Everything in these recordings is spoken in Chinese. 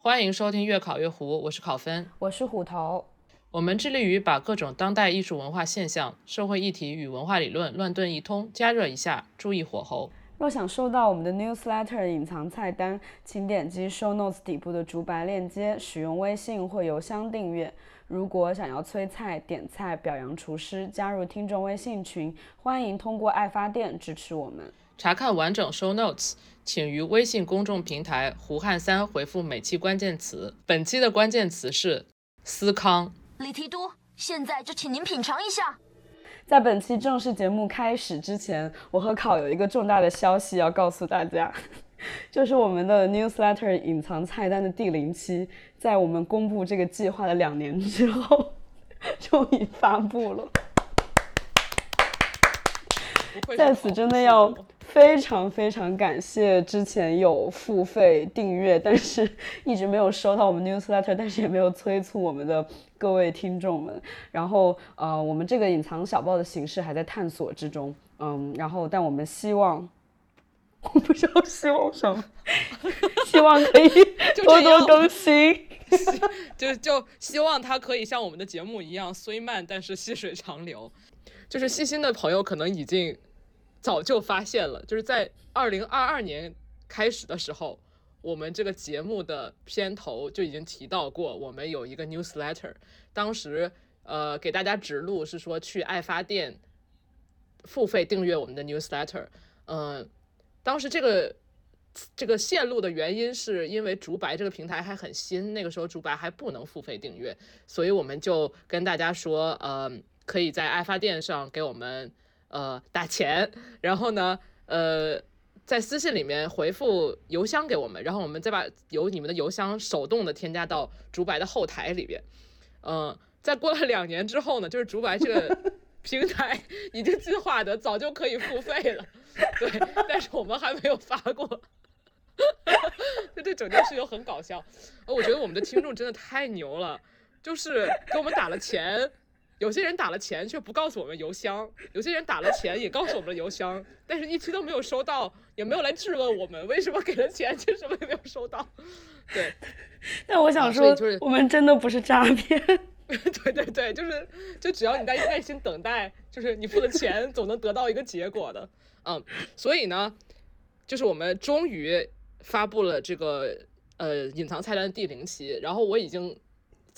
欢迎收听越考越糊，我是考分，我是虎头。我们致力于把各种当代艺术文化现象、社会议题与文化理论乱炖一通，加热一下，注意火候。若想收到我们的 newsletter 隐藏菜单，请点击 show notes 底部的竹白链接，使用微信或邮箱订阅。如果想要催菜、点菜、表扬厨师，加入听众微信群，欢迎通过爱发电支持我们。查看完整 show notes，请于微信公众平台“胡汉三”回复每期关键词。本期的关键词是思康。李提督，现在就请您品尝一下。在本期正式节目开始之前，我和考有一个重大的消息要告诉大家，就是我们的 newsletter 隐藏菜单的第零期，在我们公布这个计划的两年之后，终于发布了。在此真的要非常非常感谢之前有付费订阅，但是一直没有收到我们 newsletter，但是也没有催促我们的各位听众们。然后呃，我们这个隐藏小报的形式还在探索之中，嗯，然后但我们希望，我不知道希望什么，希望可以 多多更新，就就希望它可以像我们的节目一样，虽慢但是细水长流。就是细心的朋友可能已经。早就发现了，就是在二零二二年开始的时候，我们这个节目的片头就已经提到过，我们有一个 newsletter。当时，呃，给大家指路是说去爱发电付费订阅我们的 newsletter。嗯，当时这个这个线路的原因是因为竹白这个平台还很新，那个时候竹白还不能付费订阅，所以我们就跟大家说，呃，可以在爱发电上给我们。呃，打钱，然后呢，呃，在私信里面回复邮箱给我们，然后我们再把由你们的邮箱手动的添加到竹白的后台里边。嗯，在过了两年之后呢，就是竹白这个 平台已经进化的早就可以付费了，对，但是我们还没有发过，就这整件事情很搞笑。呃，我觉得我们的听众真的太牛了，就是给我们打了钱。有些人打了钱却不告诉我们邮箱，有些人打了钱也告诉我们了邮箱，但是一期都没有收到，也没有来质问我们为什么给了钱却什么也没有收到。对，但我想说，我们真的不是诈骗。对对对，就是就只要你在耐心等待，就是你付了钱总能得到一个结果的。嗯，所以呢，就是我们终于发布了这个呃隐藏菜单的第零期，然后我已经。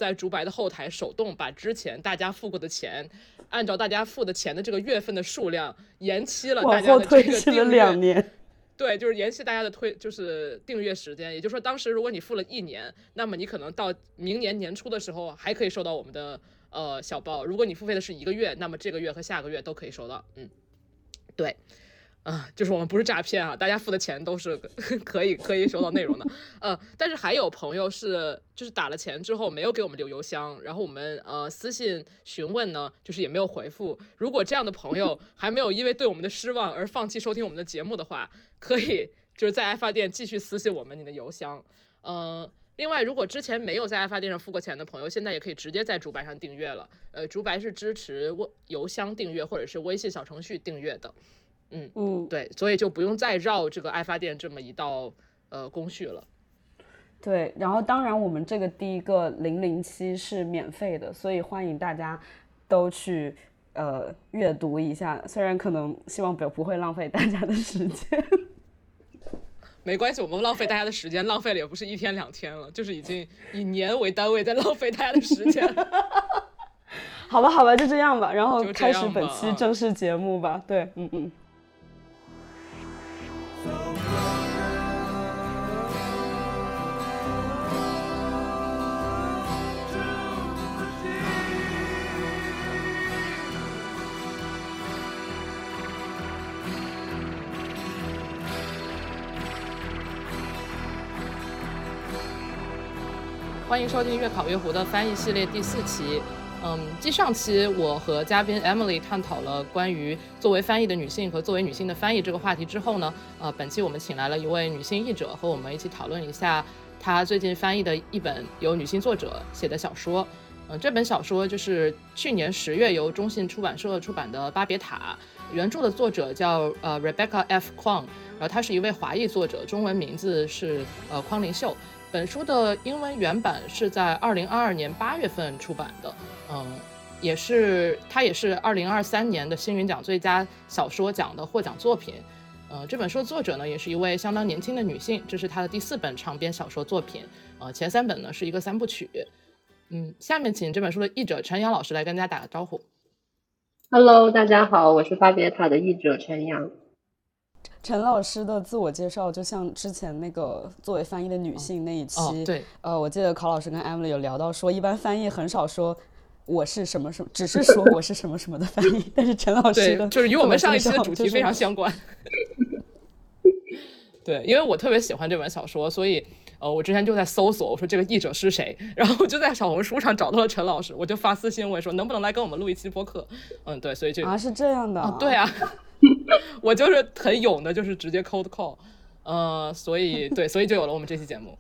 在竹白的后台手动把之前大家付过的钱，按照大家付的钱的这个月份的数量延期了，大家的这个订阅两年，对，就是延期大家的推就是订阅时间。也就是说，当时如果你付了一年，那么你可能到明年年初的时候还可以收到我们的呃小包。如果你付费的是一个月，那么这个月和下个月都可以收到。嗯，对。啊，就是我们不是诈骗啊，大家付的钱都是 可以可以收到内容的，呃，但是还有朋友是就是打了钱之后没有给我们留邮箱，然后我们呃私信询问呢，就是也没有回复。如果这样的朋友 还没有因为对我们的失望而放弃收听我们的节目的话，可以就是在爱发电继续私信我们你的邮箱。嗯，另外如果之前没有在爱发电上付过钱的朋友，现在也可以直接在竹白上订阅了。呃，竹白是支持微邮箱订阅或者是微信小程序订阅的。嗯嗯，对，所以就不用再绕这个爱发电这么一道呃工序了。对，然后当然我们这个第一个零零七是免费的，所以欢迎大家都去呃阅读一下。虽然可能希望不不会浪费大家的时间，没关系，我们浪费大家的时间，浪费了也不是一天两天了，就是已经以年为单位在浪费大家的时间。好吧，好吧，就这样吧，然后开始本期正式节目吧。对，嗯嗯。欢迎收听《越考越糊》的翻译系列第四期。嗯，继上期我和嘉宾 Emily 探讨了关于作为翻译的女性和作为女性的翻译这个话题之后呢，呃，本期我们请来了一位女性译者和我们一起讨论一下她最近翻译的一本由女性作者写的小说。嗯，这本小说就是去年十月由中信出版社出版的《巴别塔》，原著的作者叫呃 Rebecca F. Kwong，然后她是一位华裔作者，中文名字是呃匡灵秀。本书的英文原版是在二零二二年八月份出版的，嗯，也是它也是二零二三年的星云奖最佳小说奖的获奖作品。呃，这本书的作者呢，也是一位相当年轻的女性，这是她的第四本长篇小说作品。呃，前三本呢是一个三部曲。嗯，下面请这本书的译者陈阳老师来跟大家打个招呼。Hello，大家好，我是巴别塔的译者陈阳。陈老师的自我介绍就像之前那个作为翻译的女性那一期，对，呃，我记得考老师跟 Emily 有聊到说，一般翻译很少说我是什么什么，只是说我是什么什么的翻译，但是陈老师的就是与我们上一期的主题非常相关。对，因为我特别喜欢这本小说，所以。呃，我之前就在搜索，我说这个译者是谁，然后我就在小红书上找到了陈老师，我就发私信问说能不能来跟我们录一期播客。嗯，对，所以就啊是这样的，对啊，我就是很勇的，就是直接 cold call，呃，所以对，所以就有了我们这期节目。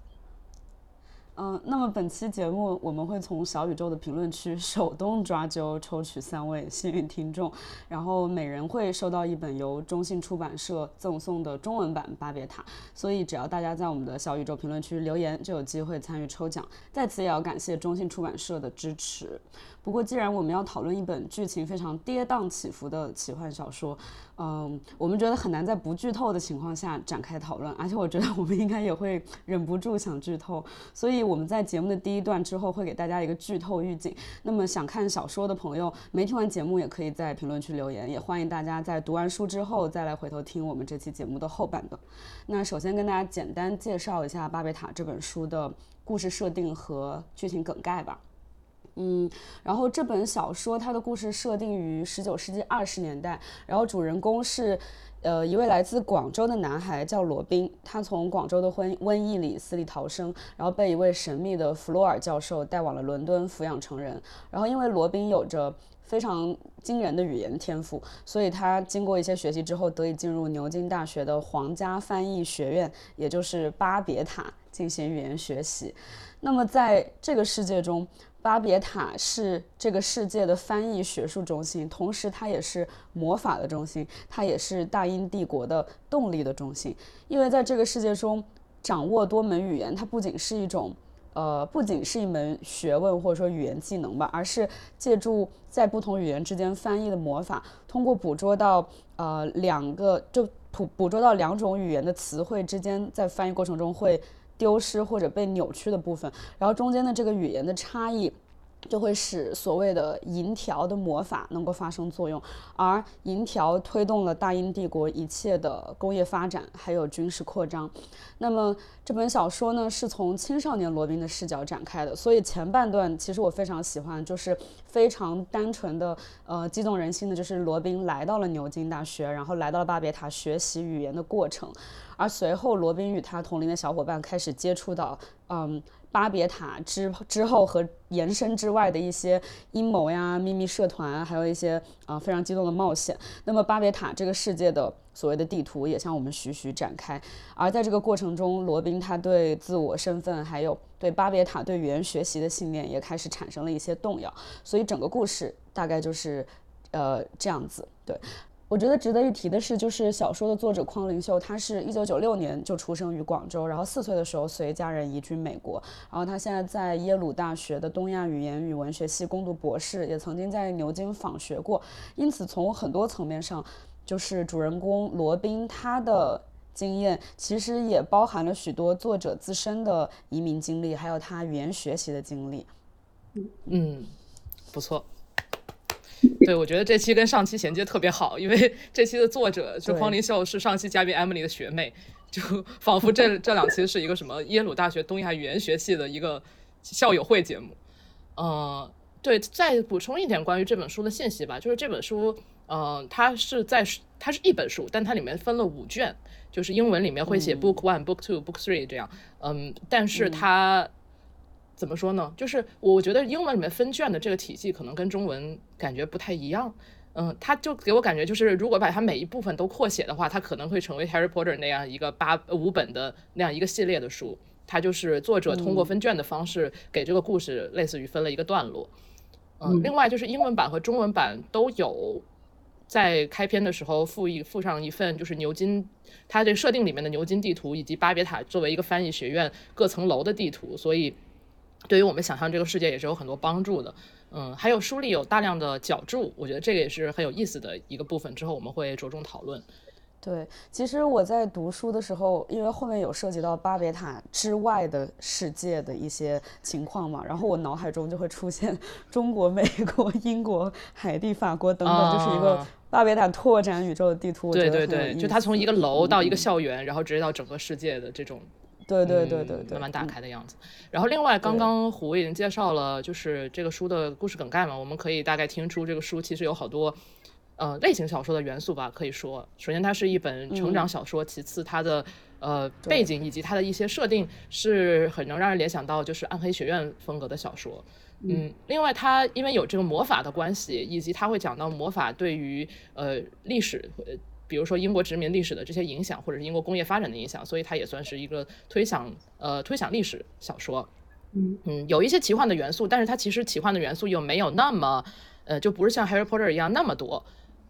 嗯，那么本期节目我们会从小宇宙的评论区手动抓阄抽取三位幸运听众，然后每人会收到一本由中信出版社赠送的中文版《巴别塔》，所以只要大家在我们的小宇宙评论区留言，就有机会参与抽奖。在此也要感谢中信出版社的支持。不过，既然我们要讨论一本剧情非常跌宕起伏的奇幻小说，嗯，我们觉得很难在不剧透的情况下展开讨论，而且我觉得我们应该也会忍不住想剧透，所以我们在节目的第一段之后会给大家一个剧透预警。那么想看小说的朋友，没听完节目也可以在评论区留言，也欢迎大家在读完书之后再来回头听我们这期节目的后半段。那首先跟大家简单介绍一下《巴别塔》这本书的故事设定和剧情梗概吧。嗯，然后这本小说它的故事设定于十九世纪二十年代，然后主人公是，呃，一位来自广州的男孩叫罗宾，他从广州的瘟瘟疫里死里逃生，然后被一位神秘的弗洛尔教授带往了伦敦抚养成人。然后因为罗宾有着非常惊人的语言天赋，所以他经过一些学习之后，得以进入牛津大学的皇家翻译学院，也就是巴别塔进行语言学习。那么在这个世界中，巴别塔是这个世界的翻译学术中心，同时它也是魔法的中心，它也是大英帝国的动力的中心。因为在这个世界中，掌握多门语言，它不仅是一种，呃，不仅是一门学问或者说语言技能吧，而是借助在不同语言之间翻译的魔法，通过捕捉到呃两个就捕捕捉到两种语言的词汇之间在翻译过程中会。丢失或者被扭曲的部分，然后中间的这个语言的差异，就会使所谓的银条的魔法能够发生作用，而银条推动了大英帝国一切的工业发展，还有军事扩张。那么这本小说呢，是从青少年罗宾的视角展开的，所以前半段其实我非常喜欢，就是非常单纯的，呃，激动人心的，就是罗宾来到了牛津大学，然后来到了巴别塔学习语言的过程。而随后，罗宾与他同龄的小伙伴开始接触到，嗯，巴别塔之之后和延伸之外的一些阴谋呀、秘密社团，还有一些啊非常激动的冒险。那么，巴别塔这个世界的所谓的地图也向我们徐徐展开。而在这个过程中，罗宾他对自我身份，还有对巴别塔对语言学习的信念，也开始产生了一些动摇。所以，整个故事大概就是呃这样子，对。我觉得值得一提的是，就是小说的作者匡灵秀，他是一九九六年就出生于广州，然后四岁的时候随家人移居美国，然后他现在在耶鲁大学的东亚语言与文学系攻读博士，也曾经在牛津访学过。因此，从很多层面上，就是主人公罗宾他的经验，其实也包含了许多作者自身的移民经历，还有他语言学习的经历。嗯，不错。对，我觉得这期跟上期衔接特别好，因为 这期的作者就匡林秀是上期嘉宾 Emily 的学妹，就 仿佛这这两期是一个什么耶鲁大学东亚语言学系的一个校友会节目。嗯，对，再补充一点关于这本书的信息吧，就是这本书，嗯，它是在它是一本书，但它里面分了五卷，就是英文里面会写 Book One、Book Two、Book Three 这样，嗯，但是它。怎么说呢？就是我觉得英文里面分卷的这个体系可能跟中文感觉不太一样。嗯，它就给我感觉就是，如果把它每一部分都扩写的话，它可能会成为 Harry Potter 那样一个八五本的那样一个系列的书。它就是作者通过分卷的方式给这个故事类似于分了一个段落。嗯，另外就是英文版和中文版都有在开篇的时候附一附上一份就是牛津，它这设定里面的牛津地图以及巴别塔作为一个翻译学院各层楼的地图，所以对于我们想象这个世界也是有很多帮助的。嗯，还有书里有大量的脚注，我觉得这个也是很有意思的一个部分，之后我们会着重讨论。对，其实我在读书的时候，因为后面有涉及到巴别塔之外的世界的一些情况嘛，然后我脑海中就会出现 中国、美国、英国、海地、法国等等，就是一个巴别塔拓展宇宙的地图。对对对，就它从一个楼到一个校园，然后直接到整个世界的这种，对对对对对，慢慢打开的样子。然后另外，刚刚胡已经介绍了，就是这个书的故事梗概嘛，我们可以大概听出这个书其实有好多。呃，类型小说的元素吧，可以说，首先它是一本成长小说，其次它的呃背景以及它的一些设定是很能让人联想到就是暗黑学院风格的小说。嗯，另外它因为有这个魔法的关系，以及它会讲到魔法对于呃历史，比如说英国殖民历史的这些影响，或者是英国工业发展的影响，所以它也算是一个推想呃推想历史小说。嗯嗯，有一些奇幻的元素，但是它其实奇幻的元素又没有那么呃，就不是像 Harry Potter 一样那么多。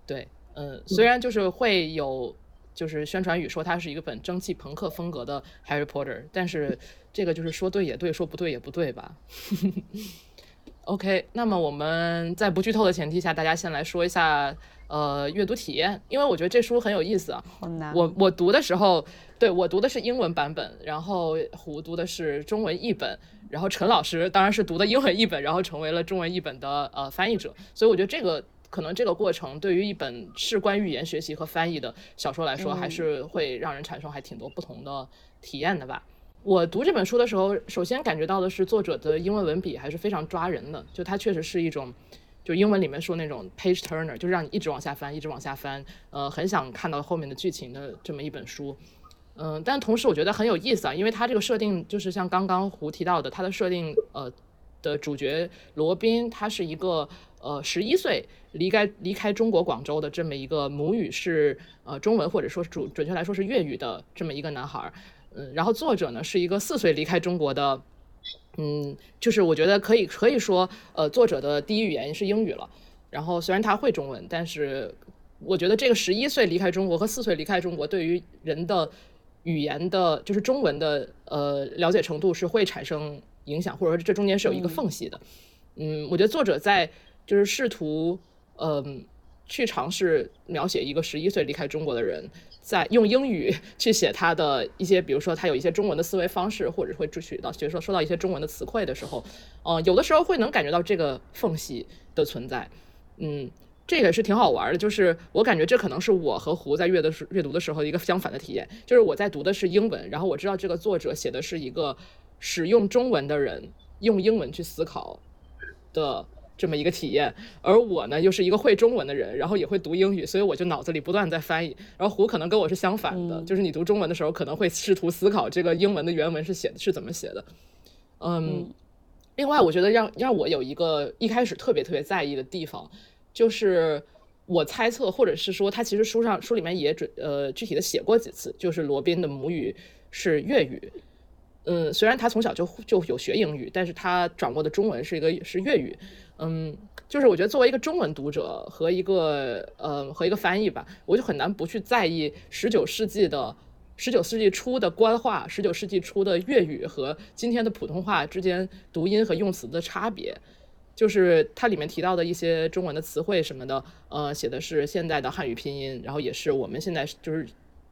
对，嗯，虽然就是会有，就是宣传语说它是一个本蒸汽朋克风格的 Harry Potter，但是这个就是说对也对，说不对也不对吧。OK，那么我们在不剧透的前提下，大家先来说一下呃阅读体验，因为我觉得这书很有意思啊。好难。我我读的时候，对我读的是英文版本，然后胡读的是中文译本，然后陈老师当然是读的英文译本，然后成为了中文译本的呃翻译者，所以我觉得这个。可能这个过程对于一本事关语言学习和翻译的小说来说，还是会让人产生还挺多不同的体验的吧。我读这本书的时候，首先感觉到的是作者的英文文笔还是非常抓人的，就它确实是一种，就英文里面说那种 page turner，就是让你一直往下翻，一直往下翻，呃，很想看到后面的剧情的这么一本书。嗯，但同时我觉得很有意思啊，因为它这个设定就是像刚刚胡提到的，它的设定呃的主角罗宾，他是一个。呃，十一岁离开离开中国广州的这么一个母语是呃中文，或者说主准确来说是粤语的这么一个男孩，嗯，然后作者呢是一个四岁离开中国的，嗯，就是我觉得可以可以说，呃，作者的第一语言是英语了。然后虽然他会中文，但是我觉得这个十一岁离开中国和四岁离开中国对于人的语言的，就是中文的呃了解程度是会产生影响，或者说这中间是有一个缝隙的。嗯，我觉得作者在。就是试图，嗯，去尝试描写一个十一岁离开中国的人，在用英语去写他的一些，比如说他有一些中文的思维方式，或者会注取到，比如说说到一些中文的词汇的时候，嗯，有的时候会能感觉到这个缝隙的存在，嗯，这个是挺好玩的。就是我感觉这可能是我和胡在阅的时阅读的时候一个相反的体验，就是我在读的是英文，然后我知道这个作者写的是一个使用中文的人用英文去思考的。这么一个体验，而我呢又是一个会中文的人，然后也会读英语，所以我就脑子里不断在翻译。然后胡可能跟我是相反的，就是你读中文的时候可能会试图思考这个英文的原文是写的是怎么写的。嗯，另外我觉得让让我有一个一开始特别特别在意的地方，就是我猜测或者是说他其实书上书里面也准呃具体的写过几次，就是罗宾的母语是粤语。嗯，虽然他从小就就有学英语，但是他掌握的中文是一个是粤语。嗯，就是我觉得作为一个中文读者和一个呃和一个翻译吧，我就很难不去在意十九世纪的十九世纪初的官话，十九世纪初的粤语和今天的普通话之间读音和用词的差别。就是它里面提到的一些中文的词汇什么的，呃，写的是现代的汉语拼音，然后也是我们现在就是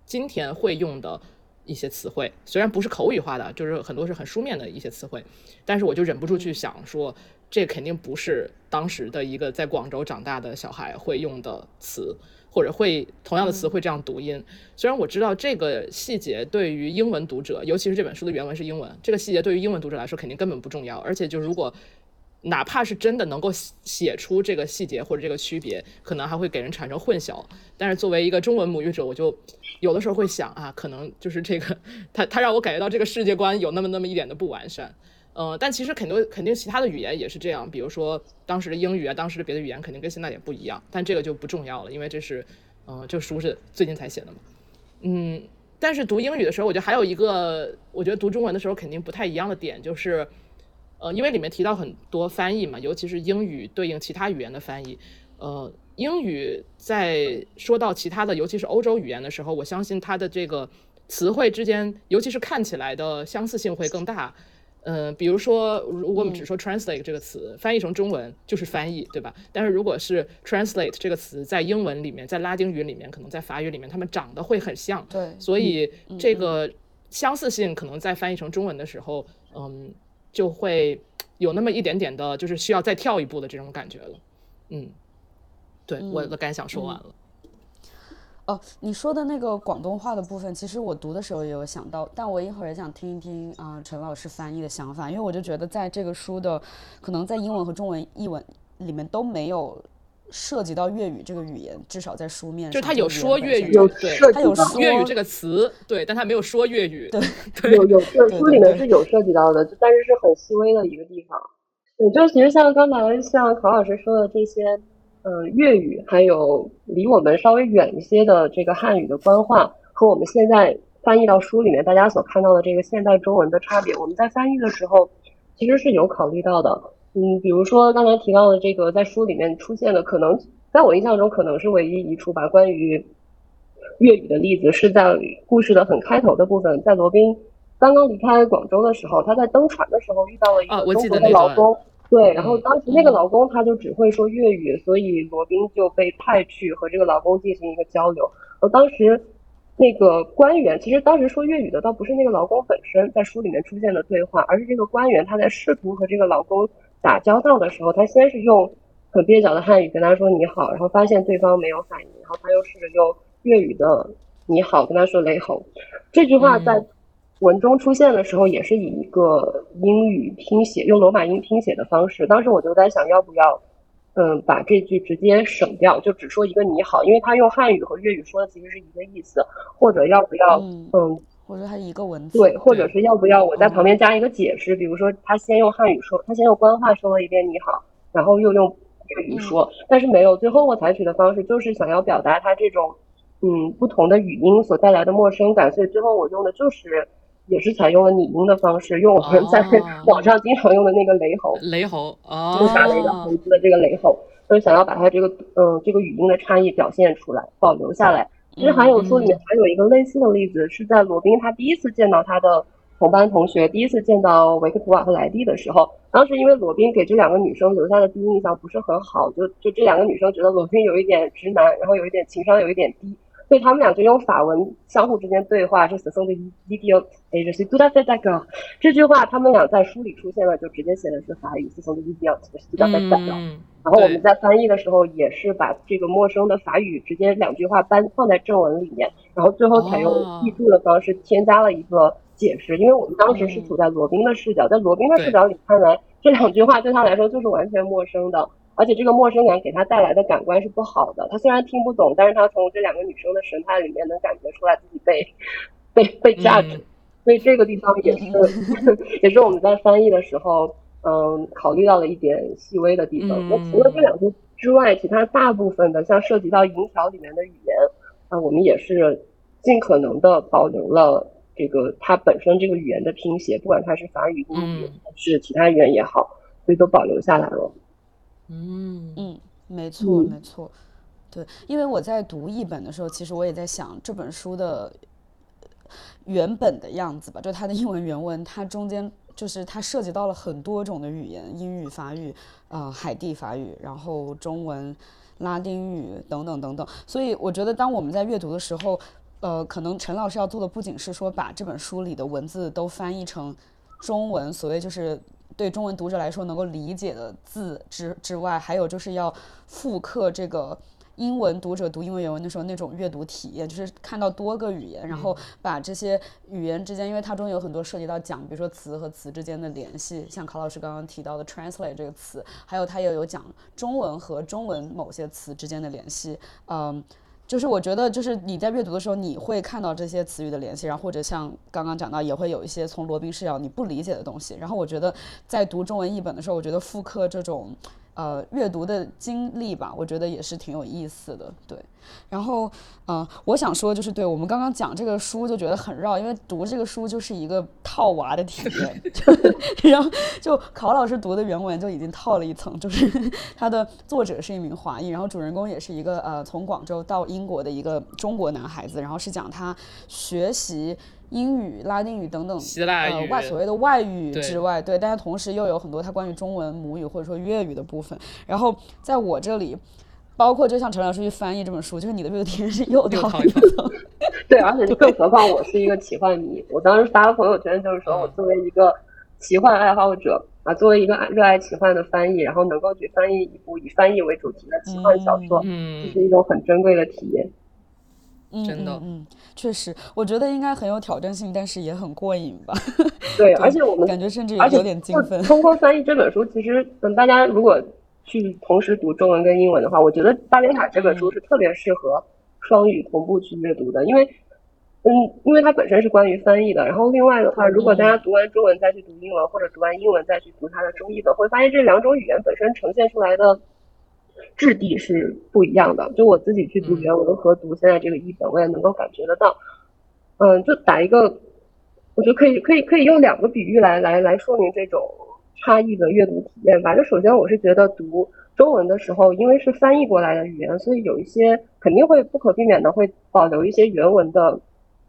今天会用的一些词汇，虽然不是口语化的，就是很多是很书面的一些词汇，但是我就忍不住去想说。这肯定不是当时的一个在广州长大的小孩会用的词，或者会同样的词会这样读音。虽然我知道这个细节对于英文读者，尤其是这本书的原文是英文，这个细节对于英文读者来说肯定根本不重要。而且就如果哪怕是真的能够写出这个细节或者这个区别，可能还会给人产生混淆。但是作为一个中文母语者，我就有的时候会想啊，可能就是这个 他他让我感觉到这个世界观有那么那么一点的不完善。呃，但其实肯多肯定其他的语言也是这样，比如说当时的英语啊，当时的别的语言肯定跟现在也不一样，但这个就不重要了，因为这是，嗯，这书是最近才写的嘛，嗯，但是读英语的时候，我觉得还有一个，我觉得读中文的时候肯定不太一样的点就是，呃，因为里面提到很多翻译嘛，尤其是英语对应其他语言的翻译，呃，英语在说到其他的，尤其是欧洲语言的时候，我相信它的这个词汇之间，尤其是看起来的相似性会更大。嗯，比如说，如果我们只说 translate 这个词，翻译成中文就是翻译，对吧？但是如果是 translate 这个词在英文里面，在拉丁语里面，可能在法语里面，它们长得会很像。对，所以这个相似性可能在翻译成中文的时候，嗯，就会有那么一点点的，就是需要再跳一步的这种感觉了。嗯，对，我的感想说完了。哦，你说的那个广东话的部分，其实我读的时候也有想到，但我一会儿也想听一听啊陈老师翻译的想法，因为我就觉得在这个书的可能在英文和中文译文里面都没有涉及到粤语这个语言，至少在书面就他有说粤语，对，他有说粤语这个词，对，但他没有说粤语，对，有有这书里面是有涉及到的，但是是很细微的一个地方。对，就其实像刚才像考老师说的这些。呃，粤语还有离我们稍微远一些的这个汉语的官话，和我们现在翻译到书里面大家所看到的这个现代中文的差别，我们在翻译的时候其实是有考虑到的。嗯，比如说刚才提到的这个在书里面出现的，可能在我印象中可能是唯一一处吧，关于粤语的例子是在故事的很开头的部分，在罗宾刚刚离开广州的时候，他在登船的时候遇到了一个中国的老公。对，然后当时那个老公他就只会说粤语，所以罗宾就被派去和这个老公进行一个交流。而当时那个官员，其实当时说粤语的倒不是那个老公本身在书里面出现的对话，而是这个官员他在试图和这个老公打交道的时候，他先是用很蹩脚的汉语跟他说你好，然后发现对方没有反应，然后他又试着用粤语的你好跟他说雷吼。这句话在。文中出现的时候，也是以一个英语拼写，用罗马音拼写的方式。当时我就在想，要不要，嗯，把这句直接省掉，就只说一个你好，因为他用汉语和粤语说的其实是一个意思。或者要不要，嗯，或者他一个文字，对，或者是要不要我在旁边加一个解释，比如说他先用汉语说，他先用官话说了一遍你好，然后又用粤语说，但是没有。最后我采取的方式就是想要表达他这种，嗯，不同的语音所带来的陌生感，所以最后我用的就是。也是采用了拟音的方式，用我们在 网上经常用的那个雷吼，雷吼，就是打雷的猴子的这个雷吼，就是想要把它这个嗯这个语音的差异表现出来，保留下来。其实还有书里面还有一个类似的例子，是在罗宾他第一次见到他的同班同学，第一次见到维克图瓦和莱蒂的时候，当时因为罗宾给这两个女生留下的第一印象不是很好，就就这两个女生觉得罗宾有一点直男，然后有一点情商有一点低。所以他们俩就用法文相互之间对话，是 “ce sont des idiots”，哎，这是 “tout à fait d'accord”。这句话他们俩在书里出现了，就直接写的是法语 “ce sont des idiots”，“tout à fait d'accord”。然后我们在翻译的时候也是把这个陌生的法语直接两句话搬放在正文里面，然后最后采用译注的方式添加了一个解释，因为我们当时是处在罗宾的视角，在罗宾的视角里看来，这两句话对他来说就是完全陌生的。而且这个陌生感给他带来的感官是不好的。他虽然听不懂，但是他从这两个女生的神态里面能感觉出来自己被被被价值。所以这个地方也是 也是我们在翻译的时候，嗯，考虑到了一点细微的地方。那除了这两句之外，其他大部分的像涉及到银条里面的语言啊，我们也是尽可能的保留了这个它本身这个语言的拼写，不管它是法语、英语还是其他语言也好，所以都保留下来了。嗯。嗯，没错没错，对，因为我在读译本的时候，其实我也在想这本书的原本的样子吧，就它的英文原文，它中间就是它涉及到了很多种的语言，英语、法语、呃海地法语，然后中文、拉丁语等等等等，所以我觉得当我们在阅读的时候，呃，可能陈老师要做的不仅是说把这本书里的文字都翻译成中文，所谓就是。对中文读者来说能够理解的字之之外，还有就是要复刻这个英文读者读英文原文的时候那种阅读体验，就是看到多个语言，然后把这些语言之间，因为它中有很多涉及到讲，比如说词和词之间的联系，像考老师刚刚提到的 translate 这个词，还有它也有讲中文和中文某些词之间的联系，嗯。就是我觉得，就是你在阅读的时候，你会看到这些词语的联系，然后或者像刚刚讲到，也会有一些从罗宾视角你不理解的东西。然后我觉得，在读中文译本的时候，我觉得复刻这种，呃阅读的经历吧，我觉得也是挺有意思的。对，然后嗯、我想说就是，对我们刚刚讲这个书就觉得很绕，因为读这个书就是一个套娃的体验，就然后就考老师读的原文就已经套了一层，就是 他的作者是一名华裔，然后主人公也是一个呃从广州到英国的一个中国男孩子，然后是讲他学习。英语、拉丁语等等，希腊语呃外所谓的外语之外，对，但是同时又有很多它关于中文母语或者说粤语的部分。然后在我这里，包括就像陈老师去翻译这本书，就是你的阅读体验是又套一又套一。对，而且就更何况我是一个奇幻迷，我当时发了朋友圈，就是说我作为一个奇幻爱好者啊，作为一个爱热爱奇幻的翻译，然后能够去翻译一部以翻译为主题的奇幻小说，嗯这嗯是一种很珍贵的体验。嗯真的嗯嗯，确实，我觉得应该很有挑战性，但是也很过瘾吧。对，而且我们感觉甚至有点兴奋。通过翻译这本书，其实嗯，大家如果去同时读中文跟英文的话，我觉得《巴别塔》这本书是特别适合双语同步去阅读的，因为嗯，因为它本身是关于翻译的。然后另外的话，如果大家读完中文再去读英文，或者读完英文再去读它的中译本，会发现这两种语言本身呈现出来的质地是不一样的。就我自己去读原文和读现在这个译本，我也能够感觉得到。嗯，就打一个，我觉得可以可以可以用两个比喻来来来说明这种差异的阅读体验吧。就首先我是觉得读中文的时候，因为是翻译过来的语言，所以有一些肯定会不可避免的会保留一些原文的。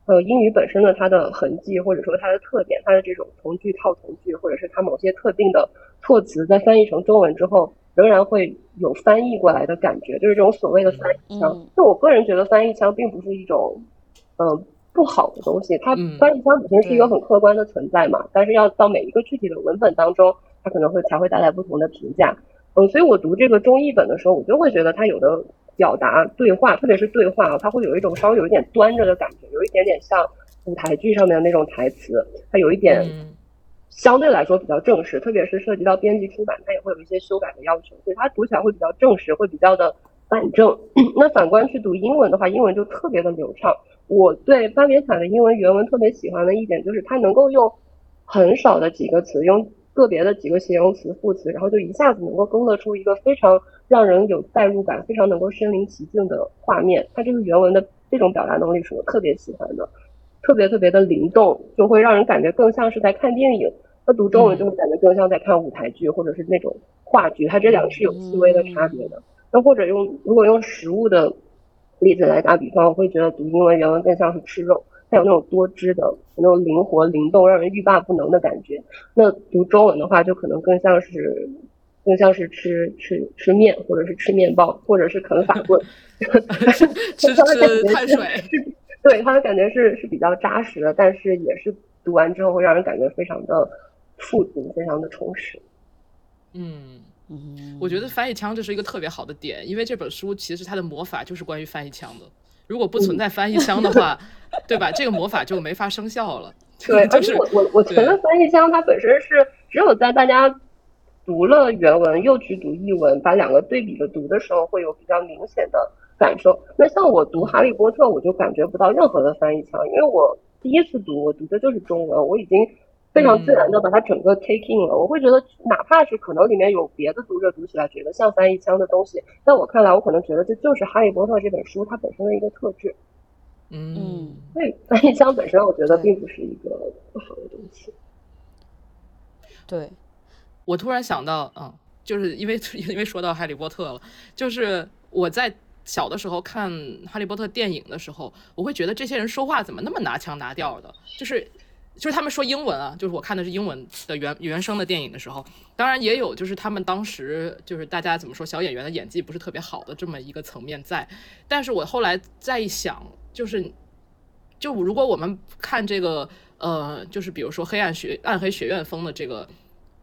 呃，英语本身的它的痕迹，或者说它的特点，它的这种从句套从句，或者是它某些特定的措辞，在翻译成中文之后，仍然会有翻译过来的感觉，就是这种所谓的翻译腔。嗯就我个人觉得，翻译腔并不是一种，嗯、不好的东西。它嗯翻译腔本身是一个很客观的存在嘛，但是要到每一个具体的文本当中，它可能会才会带来不同的评价。嗯，所以我读这个中译本的时候，我就会觉得它有的表达对话，特别是对话啊，它会有一种稍微有一点端着的感觉，有一点点像舞台剧上面的那种台词，它有一点嗯相对来说比较正式，特别是涉及到编辑出版，它也会有一些修改的要求，所以它读起来会比较正式，会比较的板正。那反观去读英文的话，英文就特别的流畅。我对巴别塔的英文原文特别喜欢的一点就是它能够用很少的几个词，用个别的几个形容词、副词，然后就一下子能够勾勒出一个非常让人有代入感、非常能够身临其境的画面。它这个原文的这种表达能力是我特别喜欢的。特别特别的灵动，就会让人感觉更像是在看电影。那读中文就会感觉更像在看舞台剧或者是那种话剧，它这两个是有细微的差别的。那或者用如果用食物的例子来打比方，我会觉得读英文原文更像是吃肉，它有那种多汁的、那种灵活灵动、让人欲罢不能的感觉。那读中文的话，就可能更像是更像是吃吃吃面，或者是吃面包，或者是啃法棍。吃吃碳水，对，他的感觉是是比较扎实的，但是也是读完之后会让人感觉非常的富足，非常的充实。嗯。嗯，我觉得翻译腔这是一个特别好的点，因为这本书其实它的魔法就是关于翻译腔的。如果不存在翻译腔的话，对吧？这个魔法就没法生效了。对，就是而且我我我觉得翻译腔它本身是只有在大家读了原文又去读译文，把两个对比着读的时候，会有比较明显的感受。那像我读《哈利波特》，我就感觉不到任何的翻译腔，因为我第一次读，我读的就是中文，我已经非常自然的把它整个 take in 了。我会觉得，哪怕是可能里面有别的读者读起来觉得像翻译腔的东西，在我看来，我可能觉得这就是《哈利波特》这本书它本身的一个特质。嗯，所以翻译腔本身，我觉得并不是一个不好的东西。对，我突然想到，嗯，就是因为因为说到哈利波特了，就是我在小的时候看哈利波特电影的时候，我会觉得这些人说话怎么那么拿腔拿调的，就是。就是他们说英文啊，就是我看的是英文的原原声的电影的时候，当然也有就是他们当时就是大家怎么说小演员的演技不是特别好的这么一个层面在，但是我后来再一想，就是就如果我们看这个呃，就是比如说黑暗学暗黑学院风的这个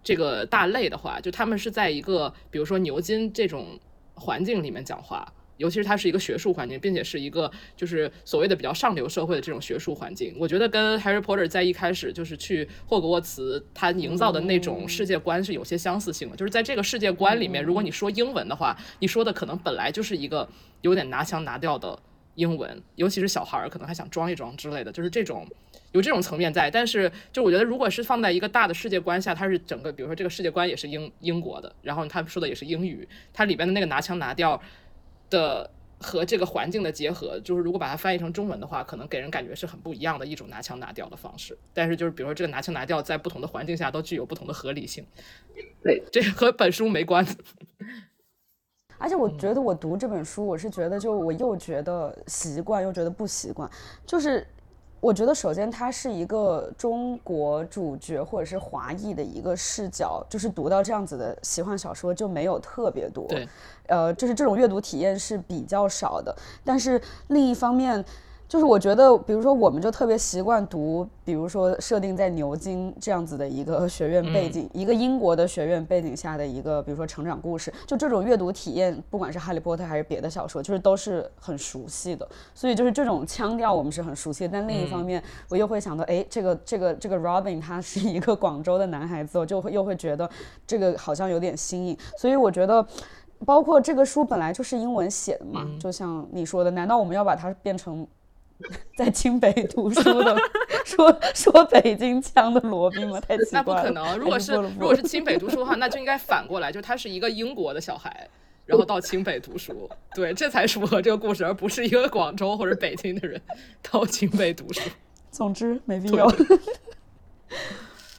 这个大类的话，就他们是在一个比如说牛津这种环境里面讲话，尤其是它是一个学术环境，并且是一个就是所谓的比较上流社会的这种学术环境，我觉得跟 Harry Potter 在一开始就是去霍格沃茨他营造的那种世界观是有些相似性的，就是在这个世界观里面，如果你说英文的话，你说的可能本来就是一个有点拿腔拿调的英文，尤其是小孩儿可能还想装一装之类的，就是这种有这种层面在。但是就我觉得，如果是放在一个大的世界观下，它是整个，比如说这个世界观也是英英国的，然后他说的也是英语，它里边的那个拿腔拿调的。和这个环境的结合，就是如果把它翻译成中文的话，可能给人感觉是很不一样的一种拿腔拿调的方式。但是就是比如说这个拿腔拿调在不同的环境下都具有不同的合理性。对，这和本书没关。而且我觉得我读这本书，我是觉得就我又觉得习惯，又觉得不习惯，就是。我觉得首先它是一个中国主角或者是华裔的一个视角，就是读到这样子的奇幻小说就没有特别多，对，呃，就是这种阅读体验是比较少的，但是另一方面。就是我觉得，比如说，我们就特别习惯读，比如说设定在牛津这样子的一个学院背景，一个英国的学院背景下的一个，比如说成长故事，就这种阅读体验，不管是哈利波特还是别的小说，就是都是很熟悉的。所以就是这种腔调我们是很熟悉的，但另一方面，我又会想到，哎，这个这个这个 Robin 他是一个广州的男孩子，我就会又会觉得这个好像有点新颖。所以我觉得，包括这个书本来就是英文写的嘛，就像你说的，难道我们要把它变成？在清北读书的，说说北京腔的罗宾吗？太奇怪了。那不可能。如果是如果是清北读书的话，那就应该反过来，就他是一个英国的小孩，然后到清北读书，对，这才符合这个故事，而不是一个广州或者北京的人 到清北读书。总之没必要。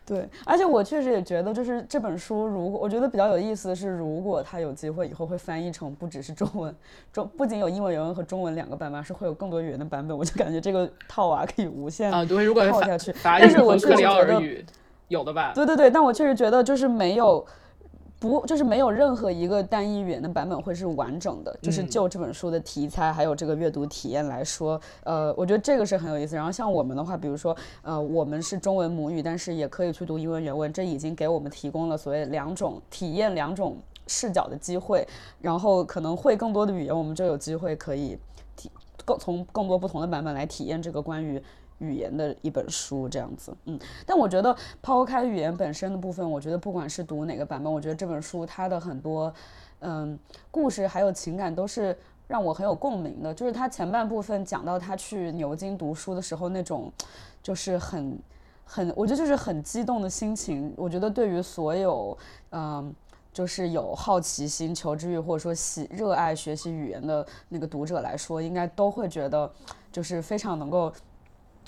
对，而且我确实也觉得，就是这本书，如果我觉得比较有意思的是，如果它有机会以后会翻译成不只是中文，中不仅有英文原文和中文两个版本，是会有更多语言的版本。我就感觉这个套娃可以无限啊，对，如果套下去。但是我确实觉得有的吧。对对对，但我确实觉得就是没有。不，就是没有任何一个单一语言的版本会是完整的。就是就这本书的题材还有这个阅读体验来说，呃，我觉得这个是很有意思。然后像我们的话，比如说，呃，我们是中文母语，但是也可以去读英文原文，这已经给我们提供了所谓两种体验、两种视角的机会。然后可能会更多的语言，我们就有机会可以体更从更多不同的版本来体验这个关于。语言的一本书这样子，嗯，但我觉得抛开语言本身的部分，我觉得不管是读哪个版本，我觉得这本书它的很多，嗯，故事还有情感都是让我很有共鸣的。就是他前半部分讲到他去牛津读书的时候那种，就是很很，我觉得就是很激动的心情。我觉得对于所有，嗯，就是有好奇心、求知欲或者说喜热爱学习语言的那个读者来说，应该都会觉得就是非常能够。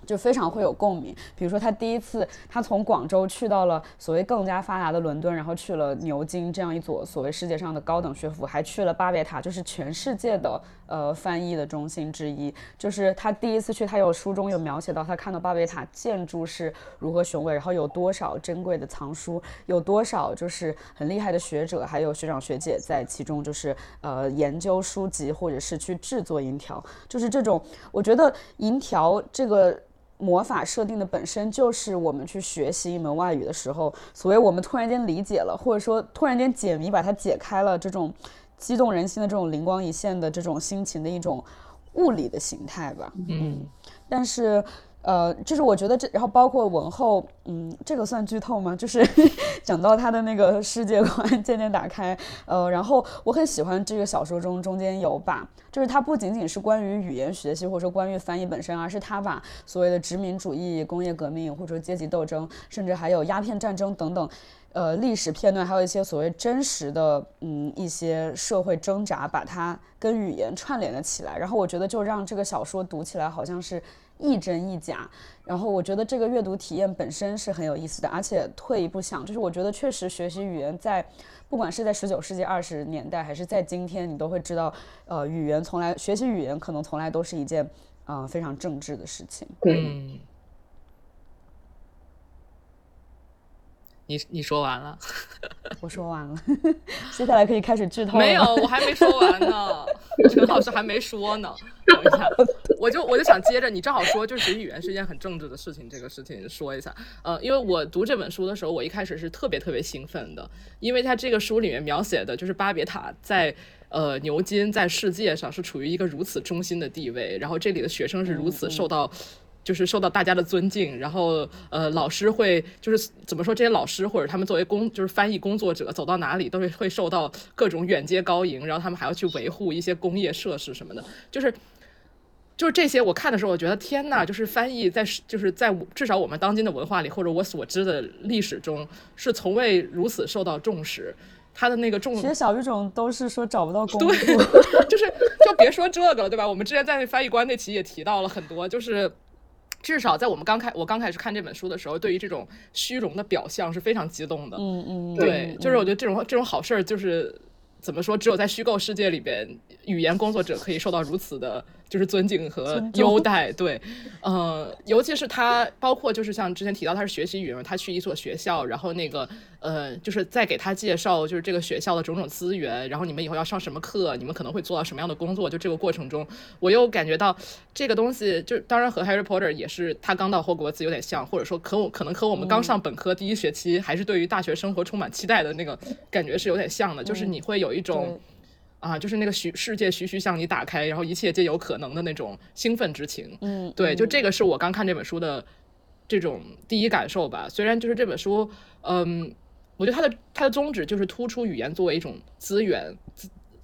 就非常会有共鸣。比如说，他第一次他从广州去到了所谓更加发达的伦敦，然后去了牛津这样一所所谓世界上的高等学府，还去了巴别塔，就是全世界的呃翻译的中心之一。就是他第一次去，他有书中有描写到他看到巴别塔建筑是如何雄伟，然后有多少珍贵的藏书，有多少就是很厉害的学者，还有学长学姐在其中，就是呃研究书籍或者是去制作银条。就是这种，我觉得银条这个。魔法设定的本身就是我们去学习一门外语的时候，所谓我们突然间理解了，或者说突然间解谜，把它解开了，这种激动人心的这种灵光一现的这种心情的一种物理的形态吧。嗯，但是。呃，就是我觉得这，然后包括文后，嗯，这个算剧透吗？就是 讲到他的那个世界观 渐渐打开，呃，然后我很喜欢这个小说中中间有把，就是它不仅仅是关于语言学习或者说关于翻译本身，而是他把所谓的殖民主义、工业革命或者说阶级斗争，甚至还有鸦片战争等等，呃，历史片段，还有一些所谓真实的，嗯，一些社会挣扎，把它跟语言串联了起来。然后我觉得就让这个小说读起来好像是。亦真亦假，然后我觉得这个阅读体验本身是很有意思的，而且退一步想，就是我觉得确实学习语言在，不管是在十九世纪二十年代，还是在今天，你都会知道，呃，语言从来学习语言可能从来都是一件，啊，非常政治的事情。嗯。你你说完了，我说完了，接下来可以开始剧透。没有，我还没说完呢，陈老师还没说呢。等一下，我就我就想接着，你正好说，就是学语言是一件很政治的事情，这个事情说一下。呃，因为我读这本书的时候，我一开始是特别特别兴奋的，因为它这个书里面描写的就是巴别塔在呃牛津在世界上是处于一个如此中心的地位，然后这里的学生是如此受到。就是受到大家的尊敬，然后呃，老师会就是怎么说，这些老师或者他们作为工就是翻译工作者，走到哪里都是会受到各种远接高迎，然后他们还要去维护一些工业设施什么的，就是就是这些，我看的时候，我觉得天呐，就是翻译在就是在至少我们当今的文化里，或者我所知的历史中，是从未如此受到重视。他的那个重其实小语种都是说找不到工作，就是就别说这个了，对吧？我们之前在翻译官那期也提到了很多，就是至少在我们刚开我刚开始看这本书的时候，对于这种虚荣的表象是非常激动的。嗯嗯，对，就是我觉得这种这种好事儿，就是怎么说，只有在虚构世界里边，语言工作者可以受到如此的。就是尊敬和优待，对，呃，尤其是他，包括就是像之前提到他是学习语言，他去一所学校，然后那个，呃，就是在给他介绍就是这个学校的种种资源，然后你们以后要上什么课，你们可能会做到什么样的工作，就这个过程中，我又感觉到这个东西，就当然和 Harry Potter 也是他刚到霍格沃茨有点像，或者说可我可能和我们刚上本科第一学期还是对于大学生活充满期待的那个感觉是有点像的，就是你会有一种。啊，就是那个徐世界徐徐向你打开，然后一切皆有可能的那种兴奋之情。嗯，对，就这个是我刚看这本书的这种第一感受吧。虽然就是这本书，嗯，我觉得它的它的宗旨就是突出语言作为一种资源，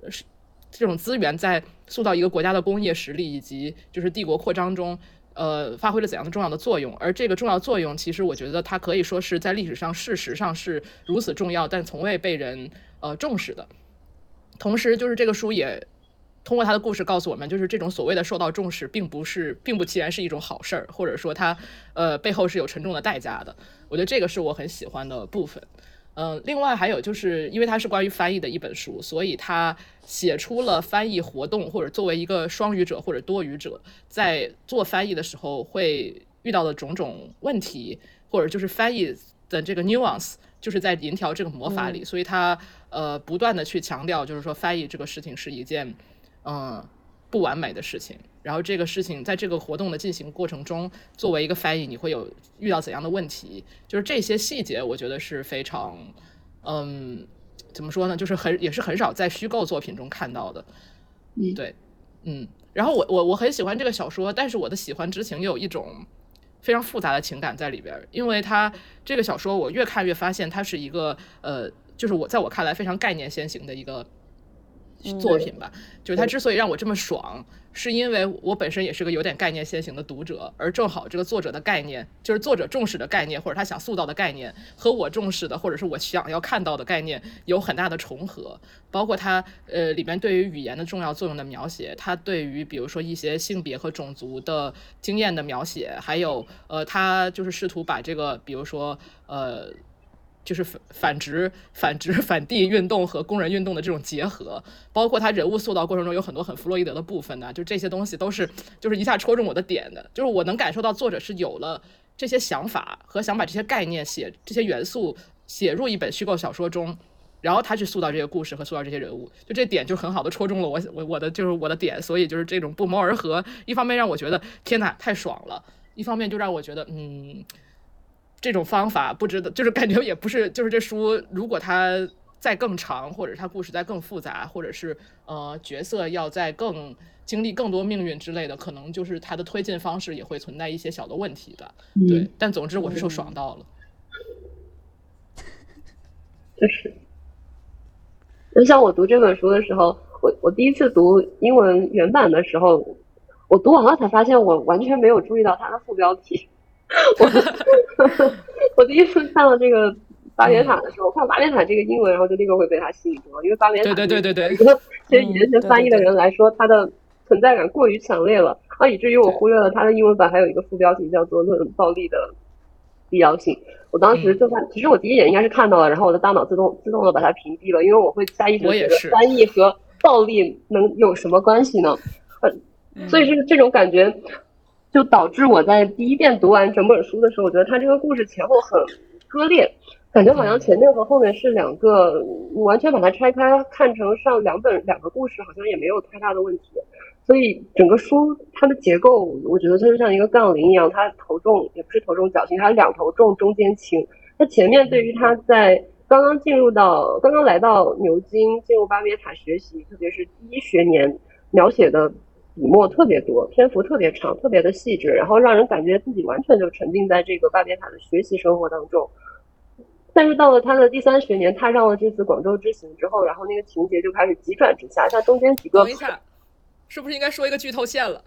是这种资源在塑造一个国家的工业实力以及就是帝国扩张中，呃，发挥了怎样的重要的作用。而这个重要作用，其实我觉得它可以说是在历史上事实上是如此重要，但从未被人呃重视的。同时，就是这个书也通过他的故事告诉我们，就是这种所谓的受到重视，并不是，并不其然是一种好事儿，或者说它，呃，背后是有沉重的代价的。我觉得这个是我很喜欢的部分。嗯，另外还有就是，因为它是关于翻译的一本书，所以他写出了翻译活动或者作为一个双语者或者多语者在做翻译的时候会遇到的种种问题，或者就是翻译的这个 nuance。就是在银条这个魔法里，所以他呃不断的去强调，就是说翻译这个事情是一件嗯不完美的事情。然后这个事情在这个活动的进行过程中，作为一个翻译，你会有遇到怎样的问题？就是这些细节，我觉得是非常嗯怎么说呢？就是很也是很少在虚构作品中看到的。嗯，对，嗯。然后我我我很喜欢这个小说，但是我的喜欢之情又有一种。非常复杂的情感在里边，因为它这个小说我越看越发现它是一个呃，就是我在我看来非常概念先行的一个。作品吧，就是它之所以让我这么爽，是因为我本身也是个有点概念先行的读者，而正好这个作者的概念，就是作者重视的概念，或者他想塑造的概念，和我重视的或者是我想要看到的概念有很大的重合。包括他呃里面对于语言的重要作用的描写，他对于比如说一些性别和种族的经验的描写，还有呃他就是试图把这个比如说呃。就是反反殖、反殖、反帝 运动和工人运动的这种结合，包括他人物塑造过程中有很多很弗洛伊德的部分呢，就这些东西都是就是一下戳中我的点的，就是我能感受到作者是有了这些想法和想把这些概念写这些元素写入一本虚构小说中，然后他去塑造这些故事和塑造这些人物，就这点就很好的戳中了我我我的就是我的点，所以就是这种不谋而合，一方面让我觉得天哪太爽了，一方面就让我觉得嗯。这种方法不知道，就是感觉也不是，就是这书如果它再更长，或者它故事再更复杂，或者是呃角色要再更经历更多命运之类的，可能就是它的推进方式也会存在一些小的问题的。对，但总之我是受爽到了。确实，就像我读这本书的时候，我我第一次读英文原版的时候，我读完了才发现我完全没有注意到它的副标题。我我第一次看到这个巴别塔的时候，看巴别塔这个英文，然后就立刻会被它吸引住了，因为巴别塔对对对对对，其实以前翻译的人来说，它的存在感过于强烈了，啊，以至于我忽略了它的英文版还有一个副标题叫做“论暴力的必要性”。我当时就看，其实我第一眼应该是看到了，然后我的大脑自动自动的把它屏蔽了，因为我会下意识觉得翻译和暴力能有什么关系呢？呃，所以是这种感觉。就导致我在第一遍读完整本书的时候，我觉得他这个故事前后很割裂，感觉好像前面和后面是两个，你完全把它拆开看成上两本两个故事，好像也没有太大的问题。所以整个书它的结构，我觉得它就像一个杠铃一样，它头重也不是头重脚轻，它两头重中间轻。它前面对于他在刚刚进入到刚刚来到牛津进入巴别塔学习，特别是第一学年描写的。笔墨特别多，篇幅特别长，特别的细致，然后让人感觉自己完全就沉浸在这个巴别塔的学习生活当中。但是到了他的第三学年，踏上了这次广州之行之后，然后那个情节就开始急转直下，像中间几个。等一下，是不是应该说一个剧透线了？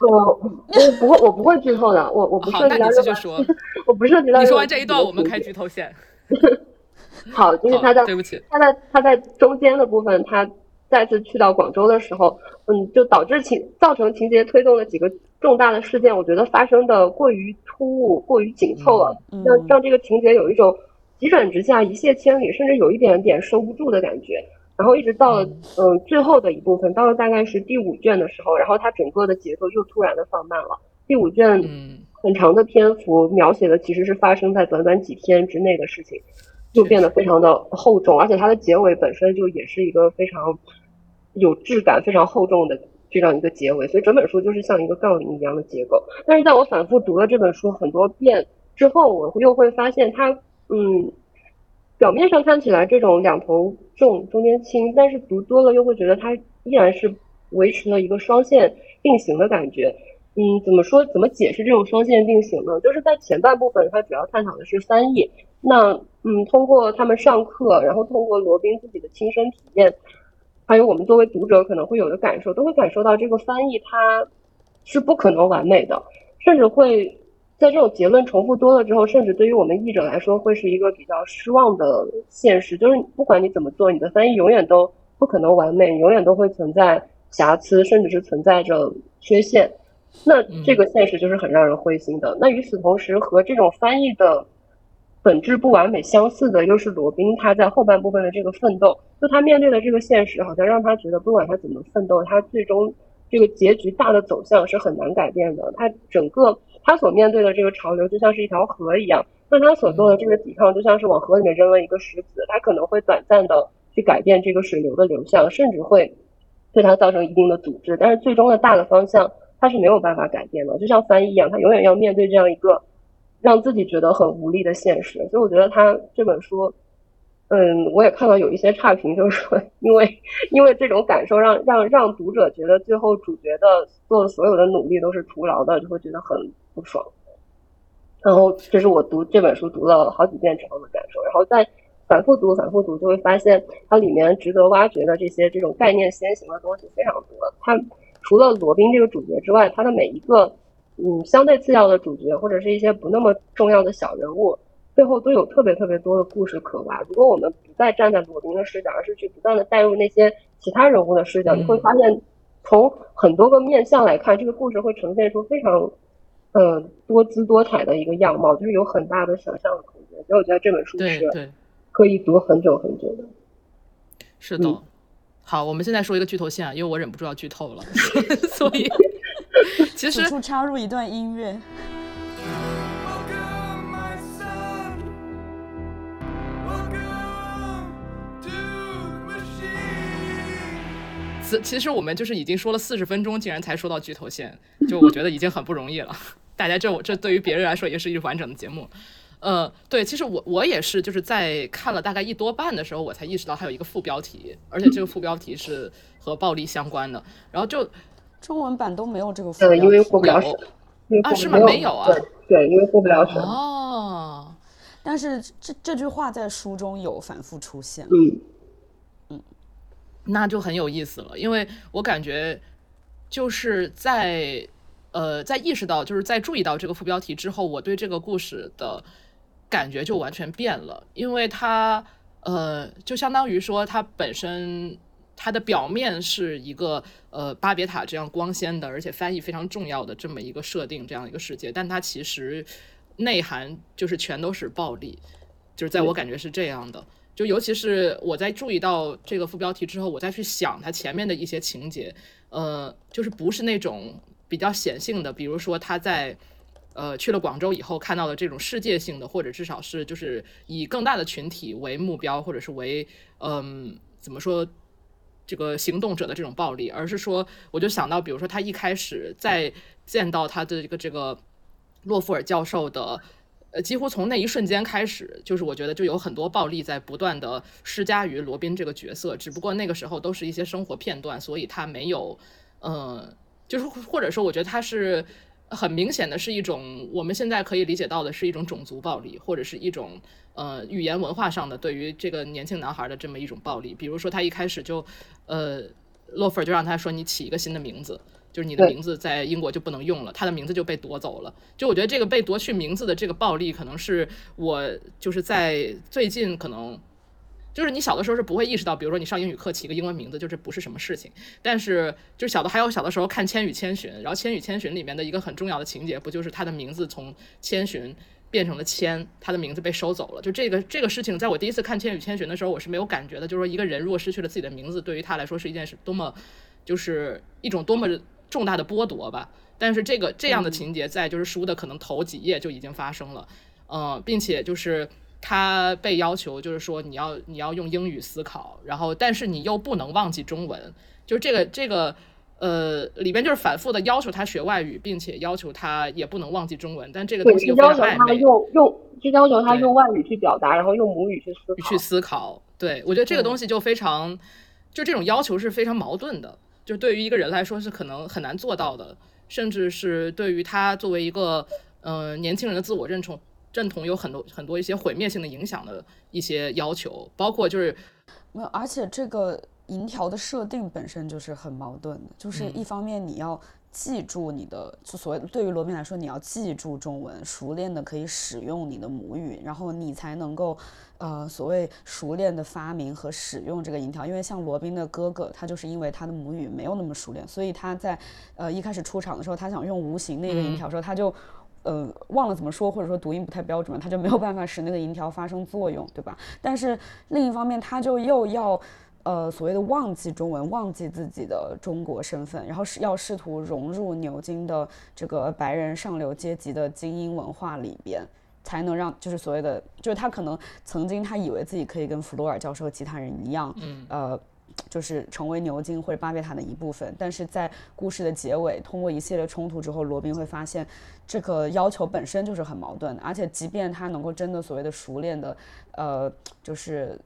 我 我不会，我不会剧透的，我我不好，涉及到继续说。我不涉及到你说完这一段，我们开剧透线。好，就是他在对不起，他在他在中间的部分，他再次去到广州的时候，嗯，就导致情造成情节推动的几个重大的事件，我觉得发生的过于突兀、过于紧凑了，嗯让让这个情节有一种急转直下、一泻千里，甚至有一点点收不住的感觉。然后一直到了嗯最后的一部分，到了大概是第五卷的时候，然后它整个的节奏又突然的放慢了。第五卷嗯很长的篇幅描写的其实是发生在短短几天之内的事情，就变得非常的厚重，而且它的结尾本身就也是一个非常有质感、非常厚重的这样一个结尾，所以整本书就是像一个杠铃一样的结构。但是在我反复读了这本书很多遍之后，我又会发现它，嗯，表面上看起来这种两头重中间轻，但是读多了又会觉得它依然是维持了一个双线并行的感觉。嗯，怎么说？怎么解释这种双线并行呢？就是在前半部分，它主要探讨的是翻译。那嗯，通过他们上课，然后通过罗宾自己的亲身体验，还有我们作为读者可能会有的感受，都会感受到这个翻译它是不可能完美的，甚至会在这种结论重复多了之后，甚至对于我们译者来说，会是一个比较失望的现实。就是不管你怎么做，你的翻译永远都不可能完美，永远都会存在瑕疵，甚至是存在着缺陷。那这个现实就是很让人灰心的。那与此同时，和这种翻译的本质不完美相似的，又是罗宾他在后半部分的这个奋斗。就他面对的这个现实，好像让他觉得，不管他怎么奋斗，他最终这个结局大的走向是很难改变的。他整个他所面对的这个潮流，就像是一条河一样。那他所做的这个抵抗，就像是往河里面扔了一个石子，他可能会短暂的去改变这个水流的流向，甚至会对它造成一定的阻滞。但是最终的大的方向，他是没有办法改变的。就像翻译一样，他永远要面对这样一个让自己觉得很无力的现实。所以我觉得他这本书，嗯，我也看到有一些差评，就是说，因为因为这种感受让让让读者觉得最后主角的做的所有的努力都是徒劳的，就会觉得很不爽。然后这是我读这本书读了好几遍之后的感受，然后再反复读、反复读，就会发现它里面值得挖掘的这些这种概念先行的东西非常多。它除了罗宾这个主角之外，它的每一个嗯相对次要的主角或者是一些不那么重要的小人物，背后都有特别特别多的故事可挖。如果我们不再站在罗宾的视角，而是去不断的带入那些其他人物的视角，你会发现从很多个面向来看，这个故事会呈现出非常。呃，多姿多彩的一个样貌，就是有很大的想象的空间，所以我觉得这本书是可以读很久很久的。是的。嗯好，我们现在说一个剧透线啊，因为我忍不住要剧透了，所以 其实插入一段音乐。其实我们就是已经说了四十分钟，竟然才说到剧头线，就我觉得已经很不容易了。大家这我这对于别人来说也是一个完整的节目。呃，对，其实我我也是，就是在看了大概一多半的时候，我才意识到它有一个副标题，而且这个副标题是和暴力相关的。然后就中文版都没有这个副呃，因为标题过不了审，啊是吗没有啊对对，因为过不了审。哦，但是这这句话在书中有反复出现。嗯，那就很有意思了，因为我感觉就是在呃在意识到就是在注意到这个副标题之后，我对这个故事的感觉就完全变了，因为它呃就相当于说它本身。它的表面是一个呃巴别塔这样光鲜的，而且翻译非常重要的这么一个设定，这样一个世界，但它其实内涵就是全都是暴力，就是在我感觉是这样的。就尤其是我在注意到这个副标题之后，我再去想它前面的一些情节，呃，就是不是那种比较显性的，比如说他在呃去了广州以后看到的这种世界性的，或者至少是就是以更大的群体为目标，或者是为嗯、怎么说这个行动者的这种暴力，而是说我就想到，比如说他一开始在见到他的这个这个洛夫尔教授的。呃，几乎从那一瞬间开始，就是我觉得就有很多暴力在不断的施加于罗宾这个角色，只不过那个时候都是一些生活片段，所以他没有，呃，就是或者说，我觉得他是很明显的是一种我们现在可以理解到的是一种种族暴力，或者是一种呃语言文化上的对于这个年轻男孩的这么一种暴力，比如说他一开始就呃洛夫尔就让他说你起一个新的名字，就是你的名字在英国就不能用了，他的名字就被夺走了。就我觉得这个被夺去名字的这个暴力，可能是我就是在最近可能。就是你小的时候是不会意识到，比如说你上英语课起个英文名字，就这不是什么事情。但是就是小的还有小的时候看《千与千寻》，然后《千与千寻》里面的一个很重要的情节，不就是他的名字从千寻变成了千，他的名字被收走了。就这个这个事情，在我第一次看《千与千寻》的时候，我是没有感觉的。就是说一个人如果失去了自己的名字，对于他来说是一件是多么，就是一种多么重大的剥夺吧。但是这个这样的情节在就是书的可能头几页就已经发生了，呃，并且就是他被要求就是说你要你要用英语思考，然后但是你又不能忘记中文，就是这个这个呃里边就是反复的要求他学外语，并且要求他也不能忘记中文，但这个，东西要求他。用用，就要求他用外语去表达，然后用母语去思考。去思考。对我觉得这个东西就非常，就这种要求是非常矛盾的，就对于一个人来说是可能很难做到的，甚至是对于他作为一个呃年轻人的自我认同认同有很多很多一些毁灭性的影响的一些要求，包括就是没有，而且这个银条的设定本身就是很矛盾的，就是嗯一方面你要记住你的，就所谓对于罗宾来说，你要记住中文，熟练的可以使用你的母语，然后你才能够，呃，所谓熟练的发明和使用这个银条。因为像罗宾的哥哥，他就是因为他的母语没有那么熟练，所以他在呃一开始出场的时候，他想用无形那个银条的时候，他就。呃，忘了怎么说，或者说读音不太标准了，他就没有办法使那个银条发生作用，对吧？但是另一方面，他就又要呃所谓的忘记中文，忘记自己的中国身份，然后是要试图融入牛津的这个白人上流阶级的精英文化里边。才能让就是所谓的，就是他可能曾经他以为自己可以跟弗洛尔教授其他人一样，嗯，呃，就是成为牛津或者巴别塔的一部分。但是在故事的结尾，通过一系列冲突之后，罗宾会发现这个要求本身就是很矛盾的，而且即便他能够真的所谓的熟练的，呃，就是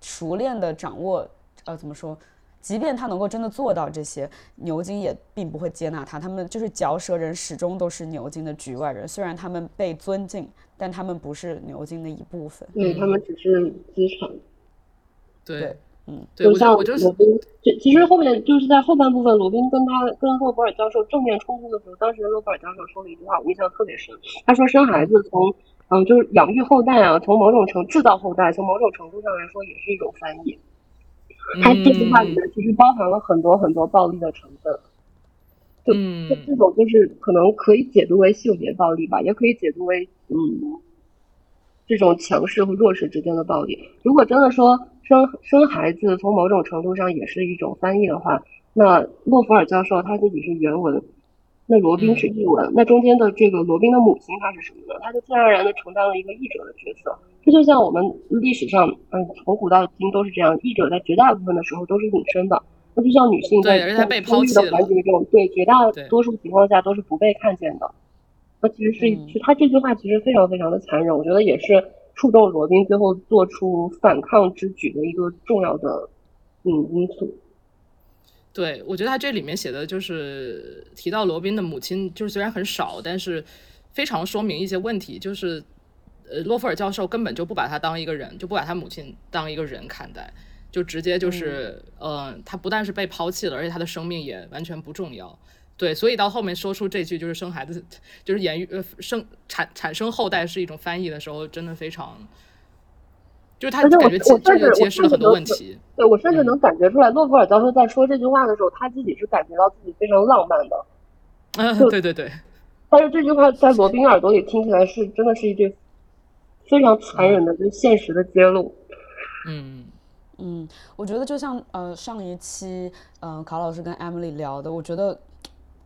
熟练的掌握，呃，怎么说？即便他能够真的做到这些，牛津也并不会接纳他。他们就是嚼舌人，始终都是牛津的局外人。虽然他们被尊敬，但他们不是牛津的一部分。对他们只是资产。对对嗯，对，就像罗宾，就其实后面就是在后半部分，罗宾跟他跟洛伯尔教授正面冲突的时候，当时洛伯尔教授说了一句话，我印象特别深。他说生孩子从嗯就是养育后代啊，从某种程制造后代，从某种程度上来说也是一种翻译。他这句话里面其实包含了很多很多暴力的成分。就这种就是可能可以解读为性别暴力吧，也可以解读为嗯这种强势和弱势之间的暴力。如果真的说生生孩子从某种程度上也是一种翻译的话，那洛弗尔教授他自己是原文，那罗宾是译文，那中间的这个罗宾的母亲她是什么呢？她就自然而然的承担了一个译者的角色。这就像我们历史上，嗯，从古到今都是这样，译者在绝大部分的时候都是隐身的。那就像女性在在生育的抛弃的环节中，对绝大多数情况下都是不被看见的。那其实是，嗯是他这句话其实非常非常的残忍，我觉得也是触动罗宾最后做出反抗之举的一个重要的嗯因素。对，我觉得他这里面写的就是提到罗宾的母亲，就是虽然很少，但是非常说明一些问题，就是呃，洛夫尔教授根本就不把他当一个人，就不把他母亲当一个人看待，就直接就是，呃，他不但是被抛弃了，而且他的生命也完全不重要。对，所以到后面说出这句就是生孩子，就是言语呃生产产生后代是一种翻译的时候，真的非常，就是他感觉这这就揭示了很多问题。对我甚至嗯能感觉出来，洛夫尔教授在说这句话的时候，他自己是感觉到自己非常浪漫的。嗯，对对对，但是这句话在罗宾耳朵里听起来是真的是一句非常残忍的对现实的揭露。嗯。嗯，我觉得就像呃上一期呃卡老师跟 Emily 聊的，我觉得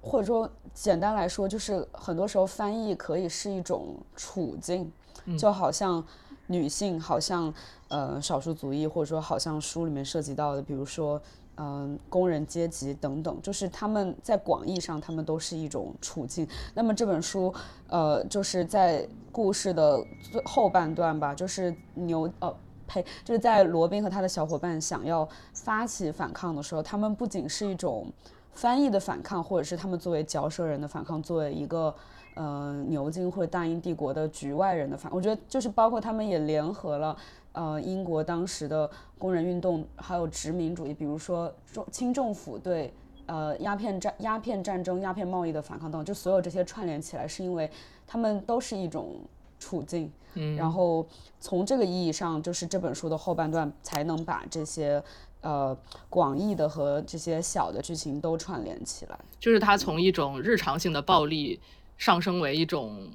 或者说简单来说，就是很多时候翻译可以是一种处境，就好像女性，好像呃少数族裔，或者说好像书里面涉及到的，比如说。嗯，工人阶级等等，就是他们在广义上，他们都是一种处境。那么这本书，呃，就是在故事的最后半段吧，就是牛呃呸，就是在罗宾和他的小伙伴想要发起反抗的时候，他们不仅是一种翻译的反抗，或者是他们作为嚼舌人的反抗，作为一个呃牛津或者大英帝国的局外人的反，我觉得就是包括他们也联合了呃英国当时的工人运动，还有殖民主义，比如说中清政府对呃鸦片战、鸦片战争、鸦片贸易的反抗等等，就所有这些串联起来，是因为他们都是一种处境。嗯，然后从这个意义上，就是这本书的后半段才能把这些呃广义的和这些小的剧情都串联起来。就是它从一种日常性的暴力上升为一种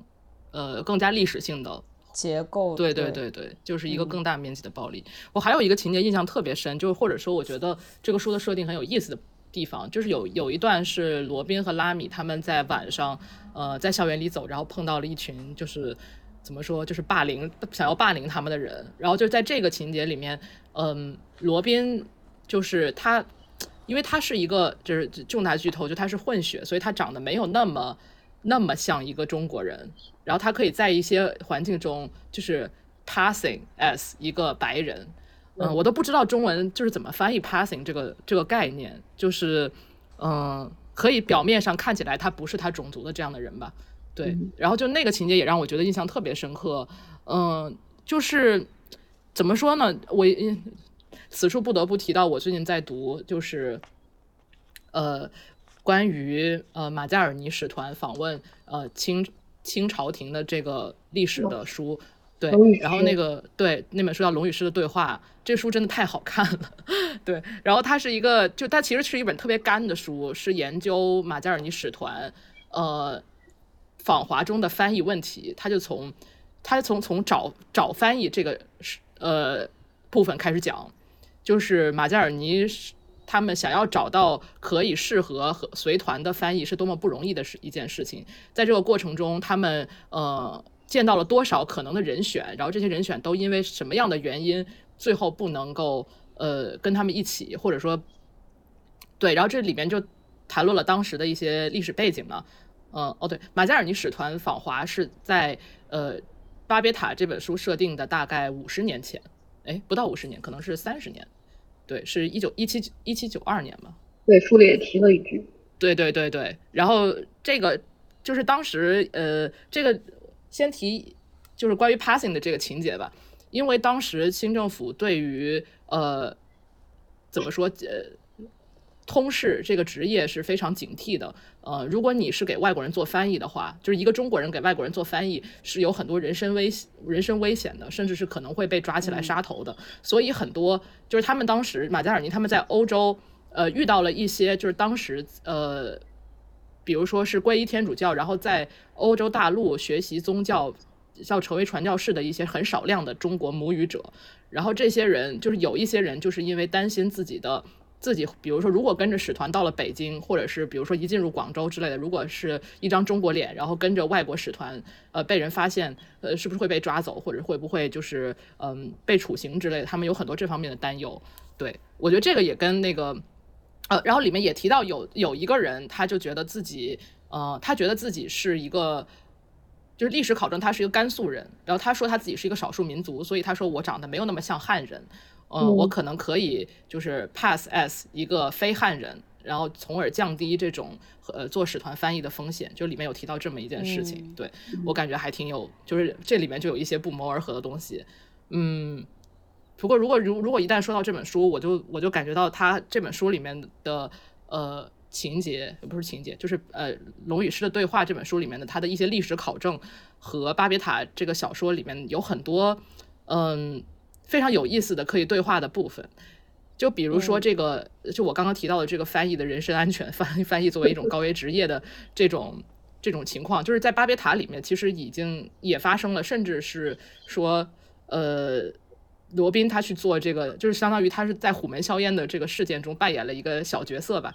呃更加历史性的结构对对对对对，就是一个更大面积的暴力。我还有一个情节印象特别深，就是或者说我觉得这个书的设定很有意思的地方，就是有有一段是罗宾和拉米他们在晚上，呃，在校园里走，然后碰到了一群就是怎么说，就是霸凌想要霸凌他们的人，然后就在这个情节里面，嗯，罗宾就是他，因为他是一个就是重大巨头，就他是混血，所以他长得没有那么那么像一个中国人，然后他可以在一些环境中就是 passing as 一个白人，嗯，我都不知道中文就是怎么翻译 passing 这个这个概念，就是嗯，可以表面上看起来他不是他种族的这样的人吧，对，然后就那个情节也让我觉得印象特别深刻，嗯，就是怎么说呢，我此处不得不提到我最近在读就是呃关于呃马加尔尼使团访问呃清清朝廷的这个历史的书。对，然后那个对那本书叫《龙与狮的对话》，这书真的太好看了。对，然后它是一个，就它其实是一本特别干的书，是研究马加尔尼使团呃访华中的翻译问题。他就从他从从找找翻译这个是呃部分开始讲，就是马加尔尼是他们想要找到可以适合和随团的翻译是多么不容易的事一件事情。在这个过程中，他们呃见到了多少可能的人选，然后这些人选都因为什么样的原因，最后不能够呃跟他们一起，或者说对，然后这里面就谈论了当时的一些历史背景嘛。嗯，哦对，马加尔尼使团访华是在呃巴别塔这本书设定的大概五十年前，哎，不到五十年，可能是三十年。对，是一九一七一七九二年吧。对，书里也提了一句，对对对对，然后这个就是当时呃，这个先提就是关于 passing 的这个情节吧，因为当时新政府对于呃怎么说呃通事这个职业是非常警惕的。呃，如果你是给外国人做翻译的话，就是一个中国人给外国人做翻译，是有很多人身危人身危险的，甚至是可能会被抓起来杀头的。所以很多就是他们当时马加尔尼他们在欧洲呃遇到了一些就是当时呃。比如说是皈依天主教，然后在欧洲大陆学习宗教，要成为传教士的一些很少量的中国母语者，然后这些人就是有一些人就是因为担心自己的自己，比如说如果跟着使团到了北京，或者是比如说一进入广州之类的，如果是一张中国脸，然后跟着外国使团，呃，被人发现，呃，是不是会被抓走，或者会不会就是嗯被处刑之类的，他们有很多这方面的担忧。对我觉得这个也跟那个。呃，然后里面也提到有有一个人，他就觉得自己，呃，他觉得自己是一个，就是历史考证他是一个甘肃人，然后他说他自己是一个少数民族，所以他说我长得没有那么像汉人，呃，嗯。我可能可以就是 pass as 一个非汉人，然后从而降低这种呃做使团翻译的风险，就里面有提到这么一件事情，嗯对我感觉还挺有，就是这里面就有一些不谋而合的东西，嗯。不过，如果如如果一旦说到这本书，我就我就感觉到他这本书里面的呃情节，不是情节，就是呃《龙与狮的对话》这本书里面的他的一些历史考证和巴别塔这个小说里面有很多嗯非常有意思的可以对话的部分。就比如说这个，就我刚刚提到的这个翻译的人身安全 翻翻译作为一种高危职业的这种这种情况，就是在巴别塔里面其实已经也发生了，甚至是说呃。罗宾他去做这个，就是相当于他是在虎门销烟的这个事件中扮演了一个小角色吧。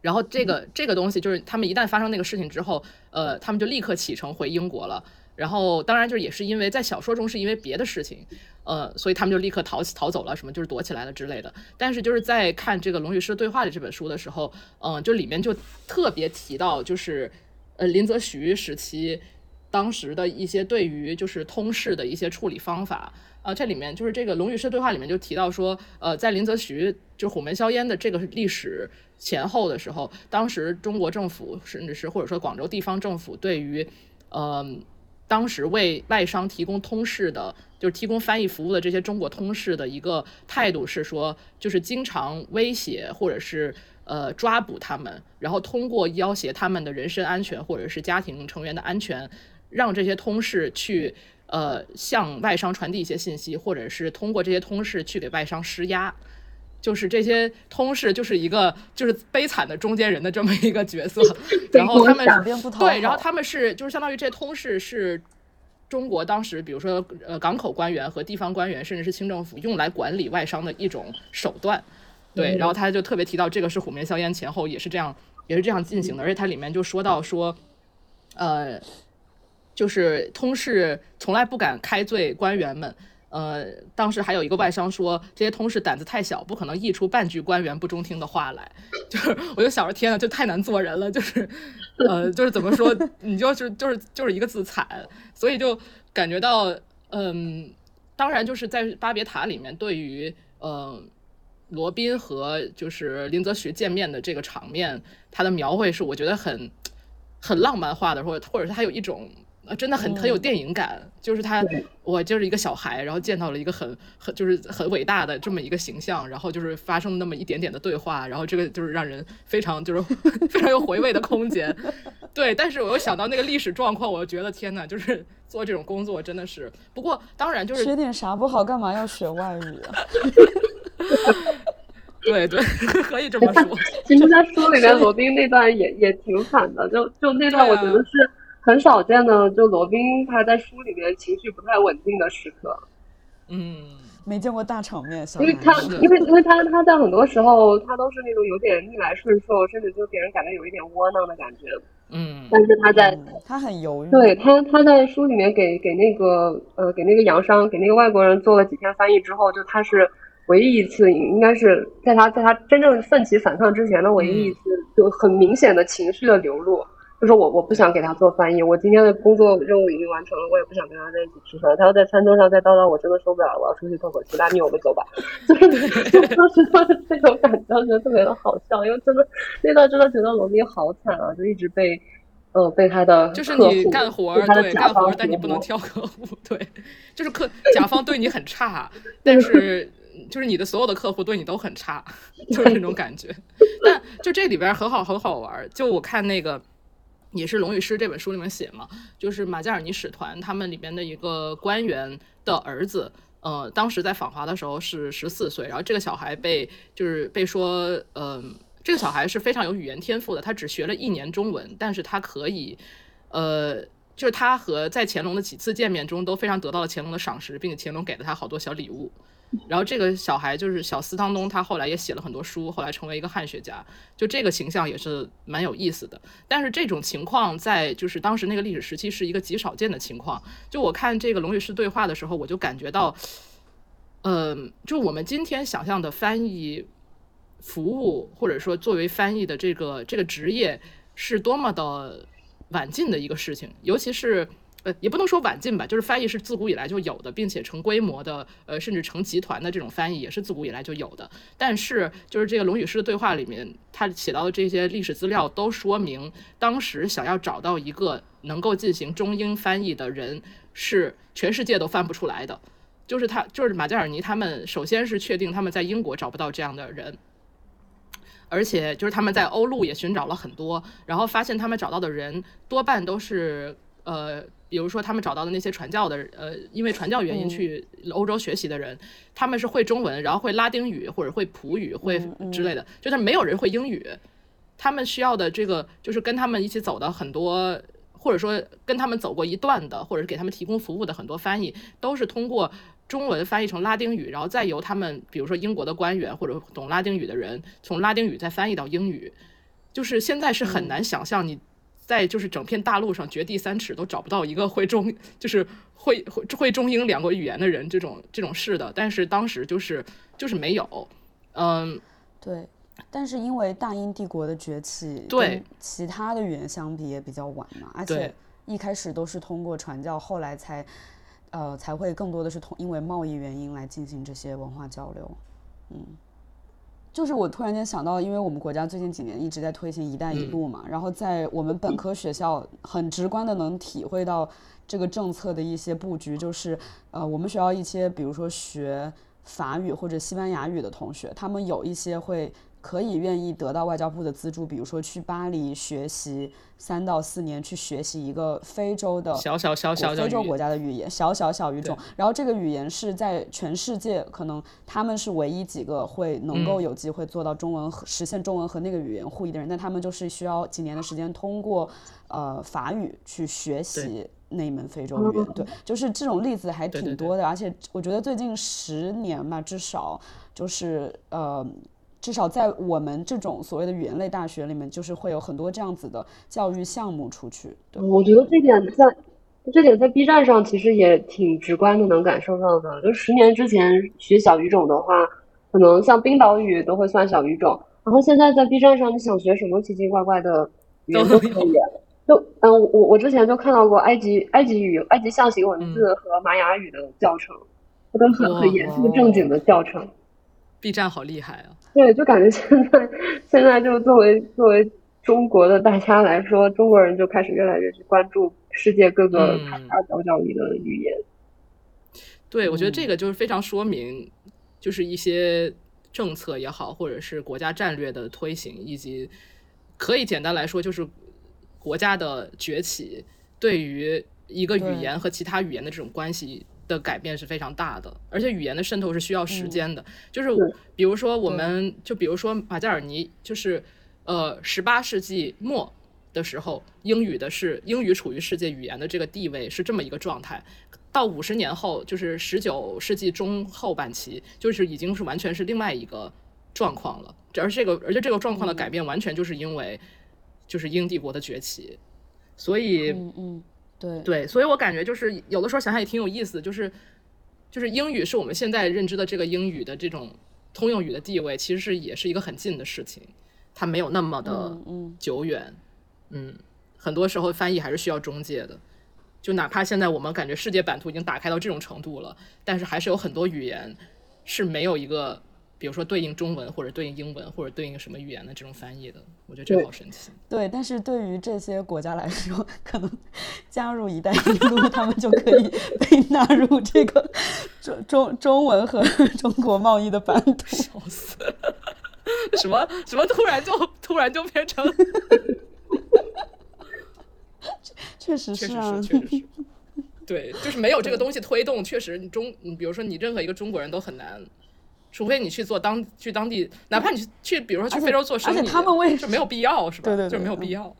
然后这个这个东西就是他们一旦发生那个事情之后，呃，他们就立刻启程回英国了。然后当然就是也是因为在小说中是因为别的事情，呃，所以他们就立刻逃逃走了，什么就是躲起来了之类的。但是就是在看这个《龙与狮对话》的这本书的时候，嗯、就里面就特别提到就是呃林则徐时期当时的一些对于就是通事的一些处理方法。呃，这里面就是这个《龙与狮对话》里面就提到说，呃，在林则徐就虎门销烟的这个历史前后的时候，当时中国政府甚至是或者说广州地方政府对于，呃，当时为外商提供通事的，就是提供翻译服务的这些中国通事的一个态度是说，就是经常威胁或者是呃抓捕他们，然后通过要挟他们的人身安全或者是家庭成员的安全，让这些通事去呃向外商传递一些信息，或者是通过这些通事去给外商施压。就是这些通事就是一个就是悲惨的中间人的这么一个角色，然后他们对，然后他们是就是相当于这些通事是中国当时比如说呃港口官员和地方官员，甚至是清政府用来管理外商的一种手段。对，然后他就特别提到这个是虎门硝烟前后也是这样也是这样进行的，而且它里面就说到说，呃，就是通事从来不敢开罪官员们。呃，当时还有一个外商说，这些通事胆子太小，不可能译出半句官员不中听的话来。就是，我就想着，天呐，这太难做人了。就是，呃，就是怎么说，你就是就是就是一个字惨，所以就感觉到，嗯，当然就是在巴别塔里面，对于呃罗宾和就是林则徐见面的这个场面，他的描绘是我觉得很很浪漫化的，或者或者是他有一种。呃，真的很很有电影感，就是他，我就是一个小孩，然后见到了一个很很就是很伟大的这么一个形象，然后就是发生那么一点点的对话，然后这个就是让人非常就是 非常有回味的空间。对，但是我又想到那个历史状况，我又觉得天呐，就是做这种工作真的是，不过当然就是学点啥不好，干嘛要学外语啊？对 对，可以这么说。其实，在书里面，罗宾那段也也挺惨的，就就那段，我觉得是很少见的，就罗宾他在书里面情绪不太稳定的时刻。嗯，没见过大场面，因为他，因为因为他他在很多时候他都是那种有点逆来顺受，甚至就给人感觉有一点窝囊的感觉。嗯，但是他在嗯他很犹豫，对他，他在书里面给给那个呃给那个洋商给那个外国人做了几天翻译之后，就他是唯一一次，应该是在他在他真正奋起反抗之前的唯一一次，就很明显的情绪的流露。就是我我不想给他做翻译，我今天的工作任务已经完成了，我也不想跟他在一起吃饭。他要在餐桌上再叨叨，我真的受不了了，我要出去透口气，拉你我们走吧。就是就当时这种感觉，我觉得特别的好笑，因为真的那段真的觉得罗宾好惨啊，就一直被呃被他的就是你干活儿，对，干活儿，但你不能挑客户，对，就是客甲方对你很差，但是就是你的所有的客户对你都很差，就是那种感觉。但就这里边很好很好玩儿，就我看那个。也是《龙与狮》这本书里面写嘛，就是马加尔尼使团他们里面的一个官员的儿子，呃，当时在访华的时候是十四岁，然后这个小孩被就是被说，呃，这个小孩是非常有语言天赋的，他只学了一年中文，但是他可以，呃，就是他和在乾隆的几次见面中都非常得到了乾隆的赏识，并且乾隆给了他好多小礼物。然后这个小孩就是小斯汤东，他后来也写了很多书，后来成为一个汉学家，就这个形象也是蛮有意思的。但是这种情况在就是当时那个历史时期是一个极少见的情况。就我看这个龙与师对话的时候，我就感觉到，嗯、就我们今天想象的翻译服务，或者说作为翻译的这个这个职业，是多么的晚近的一个事情，尤其是。呃，也不能说晚近吧，就是翻译是自古以来就有的，并且成规模的，呃，甚至成集团的这种翻译也是自古以来就有的。但是，就是这个龙与狮的对话里面，他写到的这些历史资料都说明，当时想要找到一个能够进行中英翻译的人，是全世界都翻不出来的。就是他，就是马加尔尼他们，首先是确定他们在英国找不到这样的人，而且就是他们在欧陆也寻找了很多，然后发现他们找到的人多半都是呃，比如说他们找到的那些传教的呃，因为传教原因去欧洲学习的人，他们是会中文，然后会拉丁语或者会葡语会之类的，就是没有人会英语。他们需要的这个就是跟他们一起走的很多，或者说跟他们走过一段的，或者是给他们提供服务的很多翻译，都是通过中文翻译成拉丁语，然后再由他们，比如说英国的官员或者懂拉丁语的人，从拉丁语再翻译到英语。就是现在是很难想象你在就是整片大陆上掘地三尺都找不到一个会中 就是会会会中英两国语言的人这种这种事的，但是当时就是就是没有，嗯，对，但是因为大英帝国的崛起，对其他的语言相比也比较晚嘛，而且一开始都是通过传教，后来才，呃，才会更多的是通因为贸易原因来进行这些文化交流。就是我突然间想到，因为我们国家最近几年一直在推行“一带一路”嘛，然后在我们本科学校很直观的能体会到这个政策的一些布局，就是呃，我们学校一些比如说学法语或者西班牙语的同学，他们有一些会可以愿意得到外交部的资助，比如说去巴黎学习三到四年，去学习一个非洲的小小小小非洲国家的语言，小小小语种。然后这个语言是在全世界可能他们是唯一几个会能够有机会做到中文和实现中文和那个语言互译的人，但他们就是需要几年的时间，通过呃法语去学习。那一门非洲语言，对，就是这种例子还挺多的，而且我觉得最近十年吧，至少就是呃，至少在我们这种所谓的语言类大学里面，就是会有很多这样子的教育项目出去。对，我觉得这点在这点在 B 站上其实也挺直观的，能感受到的。就十年之前学小语种的话，可能像冰岛语都会算小语种，然后现在在 B 站上，你想学什么奇奇怪怪的语言都可以。就嗯，我我之前就看到过埃及埃及语、埃及象形文字和玛雅语的教程，这都很很严肃正经的教程。B 站好厉害啊！对，就感觉现在现在就作为作为中国的大家来说，中国人就开始越来越去关注世界各个嗯。大大小小里的语言。对，我觉得这嗯。个就是非常说明，就是一些政策也好，或者是国家战略的推行，以及可以简单来说，就是国家的崛起对于一个语言和其他语言的这种关系的改变是非常大的，而且语言的渗透是需要时间的。就是比如说，我们就比如说马加尔尼，就是呃，十八世纪末的时候，英语的是英语处于世界语言的这个地位是这么一个状态。到五十年后，就是十九世纪中后半期，就是已经是完全是另外一个状况了。而这个，而且这个状况的改变，完全就是因为就是英帝国的崛起。所以，嗯嗯，对对，所以我感觉就是有的时候想想也挺有意思的，就是就是英语是我们现在认知的这个英语的这种通用语的地位，其实是也是一个很近的事情，它没有那么的嗯嗯久远。嗯，很多时候翻译还是需要中介的。就哪怕现在我们感觉世界版图已经打开到这种程度了，但是还是有很多语言是没有一个，比如说对应中文或者对应英文或者对应什么语言的这种翻译的。我觉得这个好神奇。对，但是对于这些国家来说，可能加入“一带一路”，他们就可以 被纳入这个中中中文和 中国贸易的版图。笑死！什么什么突然就突然就变成，确实确实是确实是。对，就是没有这个东西推动，确实你中，你比如说你任何一个中国人都很难，除非你去做当去当地，哪怕你去去，比如说去非洲做生意，而且他们为就没有必要，是吧？对对对就没有嗯必要。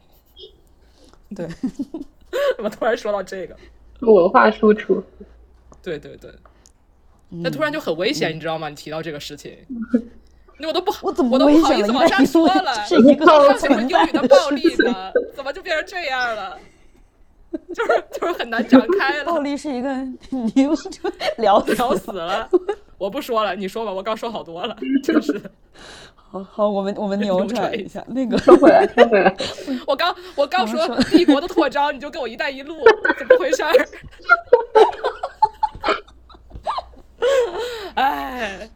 对，怎么突然说到这个？文化输出，对对对，嗯那突然就很危险，你知道吗？你提到这个事情，那我都不好，我怎么我都不好意思往下说了。是一个像什么英语的暴力呢？怎么就变成这样了？就是就是很难展开了暴，力是一个，你又就聊死聊死了。我不说了，你说吧，我刚说好多了，就是好好，我们我们扭扭转一下那个。收回来，收回来，我刚我刚说怎么帝国的扩张，你就跟我“一带一路”，怎么回事儿？哎，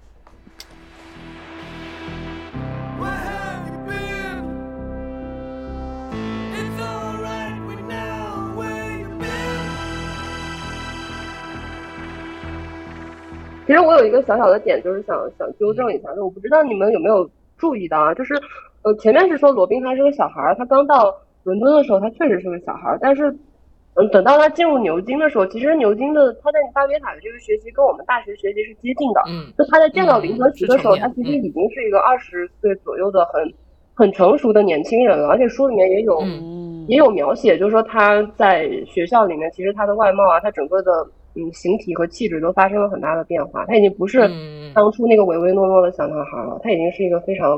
其实我有一个小小的点，就是想想纠正一下，就我不知道你们有没有注意到啊，就是呃前面是说罗宾他是个小孩儿，他刚到伦敦的时候他确实是个小孩儿，但是嗯等到他进入牛津的时候，其实牛津的他在巴别塔的这个学习跟我们大学学习是接近的，嗯，就他在见到林则徐的时候，他其实已经是一个二十岁左右的很很成熟的年轻人了，而且书里面也有、嗯。也有描写，就是说他在学校里面，其实他的外貌啊，他整个的嗯形体和气质都发生了很大的变化，他已经不是嗯当初那个唯唯诺诺的小男孩了，他已经是一个非常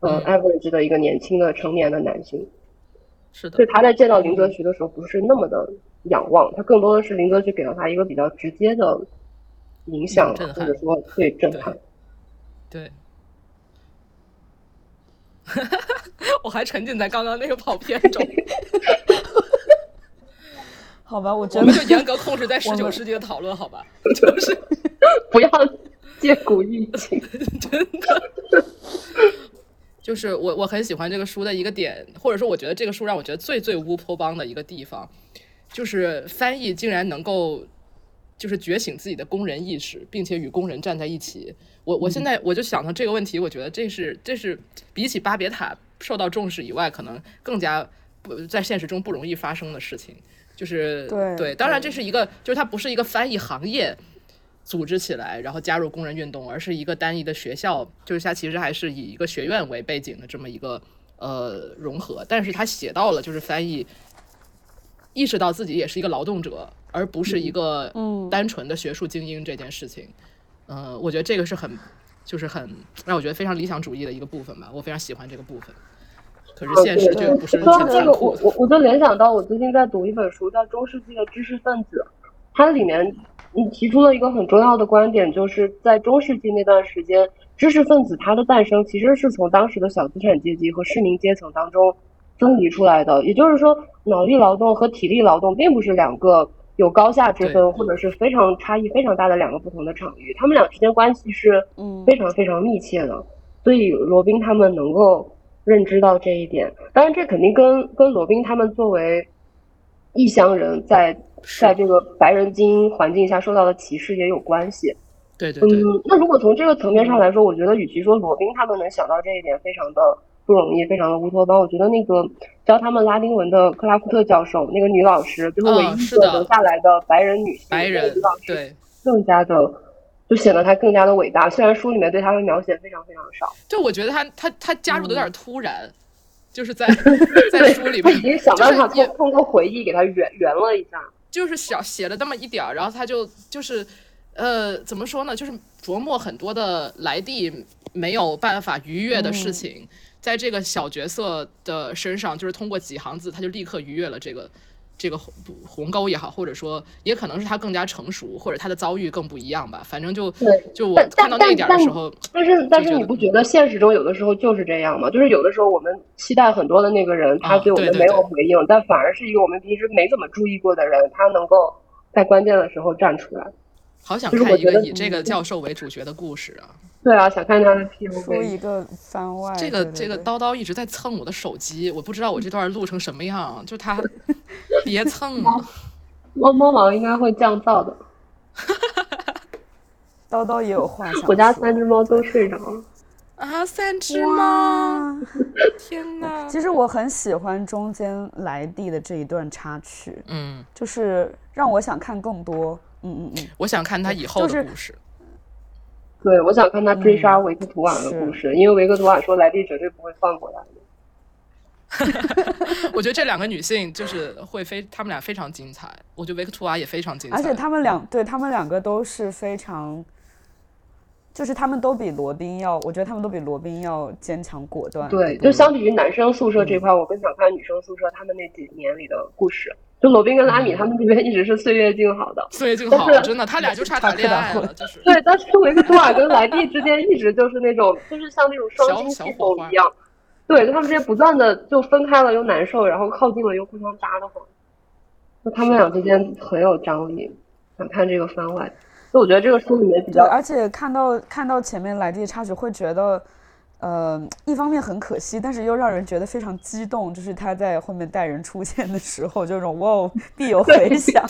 呃嗯。average 的一个年轻的成年的男性，是的。所以，他在见到林则徐的时候不是那么的仰望，他更多的是林则徐给了他一个比较直接的影响，或者说对震撼。对。我还沉浸在刚刚那个跑偏中，好吧，我觉我们就严格控制在十九世纪的讨论，好吧？就是不要借古喻今。真的，就是我我很喜欢这个书的一个点，或者说我觉得这个书让我觉得最最乌托邦的一个地方，就是翻译竟然能够就是觉醒自己的工人意识，并且与工人站在一起。我我现在我就想到这个问题，我觉得这是这是比起巴别塔受到重视以外，可能更加不在现实中不容易发生的事情。就是对当然这是一个，就是它不是一个翻译行业组织起来，然后加入工人运动，而是一个单一的学校，就是它其实还是以一个学院为背景的这么一个呃融合。但是他写到了，就是翻译意识到自己也是一个劳动者，而不是一个嗯单纯的学术精英这件事情。呃，我觉得这个是很，就是很让我觉得非常理想主义的一个部分吧，我非常喜欢这个部分。可是哦现实对就不是挺说到这个。我我我就联想到我最近在读一本书，叫《中世纪的知识分子》，它里面嗯提出了一个很重要的观点，就是在中世纪那段时间，知识分子它的诞生其实是从当时的小资产阶级和市民阶层当中分离出来的。也就是说，脑力劳动和体力劳动并不是两个有高下之分，或者是非常差异非常大的两个不同的场域，他们俩之间关系是嗯非常非常密切的。所以罗宾他们能够认知到这一点，当然这肯定跟跟罗宾他们作为异乡人在在这个白人精英环境下受到的歧视也有关系。对对对，嗯，那如果从这个层面上来说，我觉得与其说罗宾他们能想到这一点，非常的不容易，非常的乌托邦。我觉得那个教他们拉丁文的克拉夫特教授，那个女老师，就是唯一一个留下来的白人女性，白人女老师对。更加的就显得他更加的伟大。虽然书里面对他的描写非常非常少，就我觉得他他他加入的有点突然，就是在 在书里面他已经想办法通通过回忆给他圆圆了一下。就是小写了那么一点儿，然后他就就是呃怎么说呢，就是琢磨很多的来地没有办法逾越的事情，在这个小角色的身上，就是通过几行字，他就立刻逾越了这个。这个鸿鸿沟也好，或者说也可能是他更加成熟，或者他的遭遇更不一样吧。反正就对就我但看到那一点儿的时候，但是但是你不觉得现实中有的时候就是这样吗？就是有的时候我们期待很多的那个人，他啊对我们没有对对对回应，但反而是一个我们平时没怎么注意过的人，他能够在关键的时候站出来。好想看一个以这个教授为主角的故事啊！对啊，想看他的说一 POV。个番外，这个这个叨叨一直在蹭我的手机，我不知道我这段录成什么样，就他 别蹭了！猫猫毛应该会降噪的，叨叨也有话想。我家三只猫都睡着了。啊，三只猫！天哪！其实我很喜欢中间来地的这一段插曲，嗯，就是让我想看更多。嗯嗯嗯，我想看他以后的故事。对，我想看他追杀维克图瓦的故事，因为维克图瓦说莱蒂绝对不会放过他的。我觉得这两个女性就是会非，她们俩非常精彩。我觉得维克图瓦也非常精彩，而且她们两对她们两个都是非常，就是她们都比罗宾要，我觉得她们都比罗宾要坚强果断。对，就相比于男生宿舍这块，我更想看女生宿舍他们那几年里的故事。就罗宾跟拉米他们这边一直是岁月静好的，岁月静好，但是真的，他俩就差谈恋爱了，就是。对，但是维克托尔跟莱蒂之间一直就是那种，就是像那种双星系统一样，对，就他们之间不断的就分开了又难受，然后靠近了又互相搭的慌，就他们俩之间很有张力。想看这个番外，就我觉得这个书里面比对，较而且看到看到前面莱蒂的插曲，会觉得，呃，一方面很可惜，但是又让人觉得非常激动，就是他在后面带人出现的时候，这种哇哦，必有回响。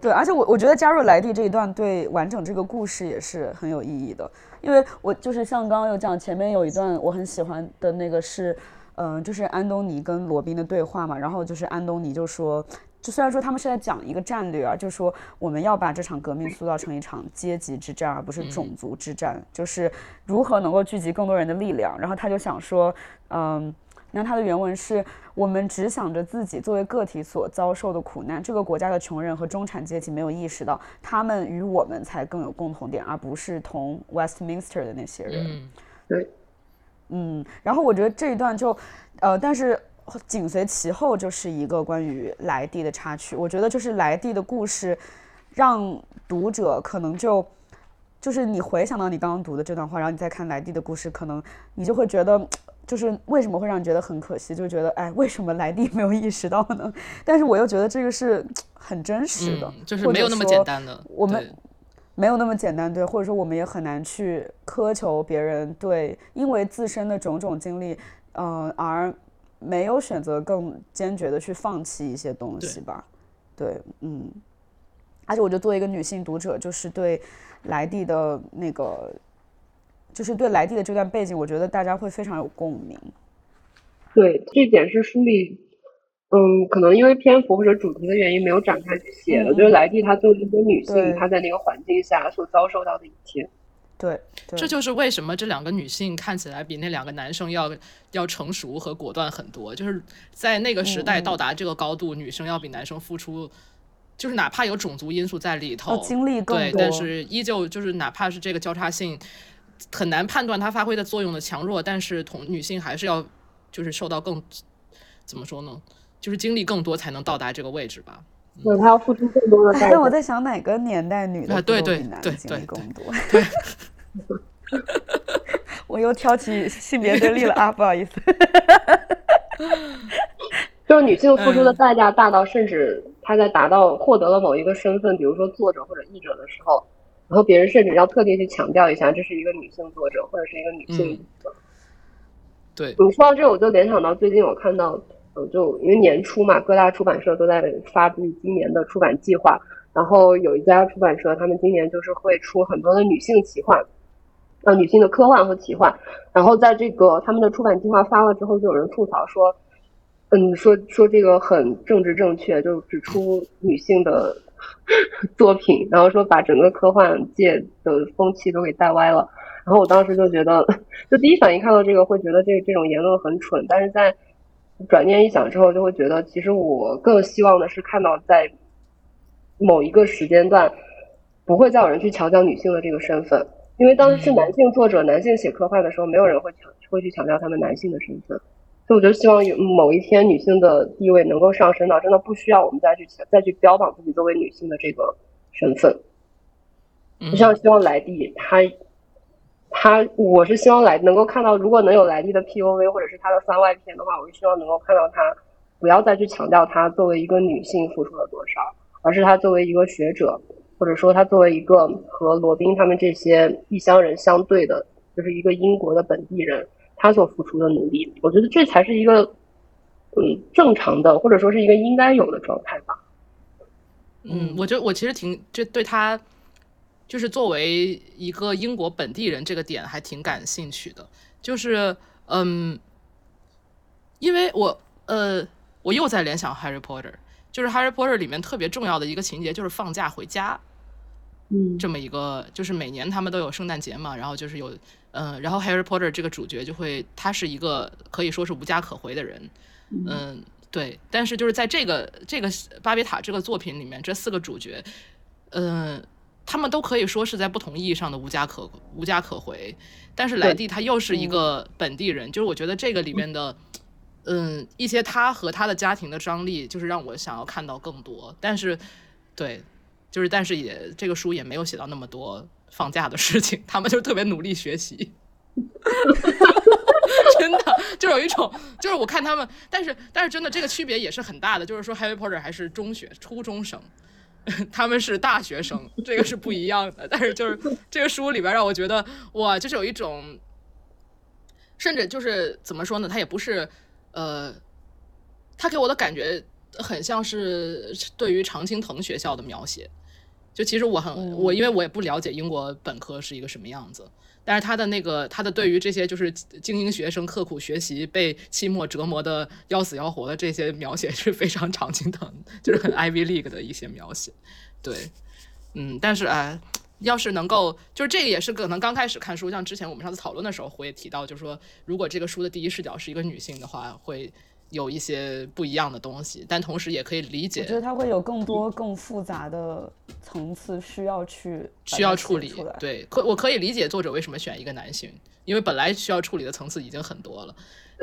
对，而且我我觉得加入莱蒂这一段对完整这个故事也是很有意义的，因为我就是像刚刚有讲，前面有一段我很喜欢的那个是，嗯、就是安东尼跟罗宾的对话嘛，然后就是安东尼就说，就虽然说他们是在讲一个战略啊，就说我们要把这场革命塑造成一场阶级之战，而不是种族之战，就是如何能够聚集更多人的力量。然后他就想说，嗯，那他的原文是我们只想着自己作为个体所遭受的苦难，这个国家的穷人和中产阶级没有意识到，他们与我们才更有共同点，而不是同 Westminster 的那些人。嗯，对，嗯，然后我觉得这一段就，呃，但是紧随其后就是一个关于莱蒂的插曲。我觉得就是莱蒂的故事，让读者可能就，就是你回想到你刚刚读的这段话，然后你再看莱蒂的故事，可能你就会觉得。就是为什么会让你觉得很可惜？就觉得哎，为什么莱蒂没有意识到呢？但是我又觉得这个是很真实的，嗯，就是没有那么简单的。我们没有那么简单，对，或者说我们也很难去苛求别人对，因为自身的种种经历，嗯、而没有选择更坚决的去放弃一些东西吧。对，嗯，而且我觉得作为一个女性读者，就是对莱蒂的那个，就是对莱蒂的这段背景，我觉得大家会非常有共鸣。对，这点是书里，嗯，可能因为篇幅或者主题的原因没有展开去写的，嗯就是莱蒂她作为一个女性，她在那个环境下所遭受到的一切。对，对这就是为什么这两个女性看起来比那两个男生要要成熟和果断很多。就是在那个时代到达这个高度，女生要比男生付出，就是哪怕有种族因素在里头，经历更多对，但是依旧就是哪怕是这个交叉性很难判断它发挥的作用的强弱，但是同女性还是要就是受到更怎么说呢？就是经历更多才能到达这个位置吧。对，他要付出更多的代但我。在想，哪个年代女的比男的对对经历更多？我又挑起性别对立了啊，不好意思。就是女性付出的嗯代价大到，甚至她在达到获得了某一个身份，比如说作者或者译者的时候，然后别人甚至要特地去强调一下，这是一个女性作者或者是一个女性嗯读者。对，你说到这，我就联想到最近我看到，呃，就因为年初嘛，各大出版社都在发布今年的出版计划，然后有一家出版社，他们今年就是会出很多的女性奇幻，呃，女性的科幻和奇幻，然后在这个他们的出版计划发了之后，就有人吐槽说，嗯，说说这个很政治正确，就只出女性的 作品，然后说把整个科幻界的风气都给带歪了。然后我当时就觉得，就第一反应看到这个会觉得这这种言论很蠢，但是在转念一想之后，就会觉得其实我更希望的是看到在某一个时间段，不会再有人去强调女性的这个身份，因为当时是男性作者、男性写科幻的时候，没有人会强会去强调他们男性的身份。所以我就希望有某一天女性的地位能够上升到真的不需要我们再去再去标榜自己作为女性的这个身份。嗯就像希望莱蒂她，她我是希望来能够看到，如果能有莱蒂的 POV 或者是她的番外篇的话，我是希望能够看到她不要再去强调她作为一个女性付出了多少，而是她作为一个学者，或者说她作为一个和罗宾他们这些异乡人相对的，就是一个英国的本地人，他所付出的努力，我觉得这才是一个嗯正常的，或者说是一个应该有的状态吧。嗯，我觉我其实挺就对他，就是作为一个英国本地人这个点还挺感兴趣的。就是嗯，因为我呃，我又在联想 Harry Potter，就是 Harry Potter 里面特别重要的一个情节就是放假回家。嗯这么一个，就是每年他们都有圣诞节嘛，然后就是有，嗯、然后 Harry Potter 这个主角就会，他是一个可以说是无家可回的人，嗯，对，但是就是在这个这个巴别塔这个作品里面，这四个主角，嗯、他们都可以说是在不同意义上的无家可无家可回，但是莱蒂他又是一个本地人，就是我觉得这个里面的。嗯，一些他和他的家庭的张力，就是让我想要看到更多。但是，对，就是但是也这个书也没有写到那么多放假的事情，他们就特别努力学习。真的就有一种，就是我看他们，但是但是真的这个区别也是很大的，就是说 Harry Potter 还是中学初中生，他们是大学生，这个是不一样的。但是就是这个书里边让我觉得哇，就是有一种，甚至就是怎么说呢，他也不是呃，他给我的感觉很像是对于常青藤学校的描写。就其实我很我因为我也不了解英国本科是一个什么样子，但是他的那个他的对于这些就是精英学生刻苦学习被期末折磨的要死要活的这些描写是非常常青藤，就是很 Ivy League 的一些描写。对，嗯，但是哎。要是能够，就是这个也是可能刚开始看书，像之前我们上次讨论的时候，我也提到，就是说，如果这个书的第一视角是一个女性的话，会有一些不一样的东西，但同时也可以理解我觉得它会有更多更复杂的层次需要去需要处理。对，可我可以理解作者为什么选一个男性，因为本来需要处理的层次已经很多了，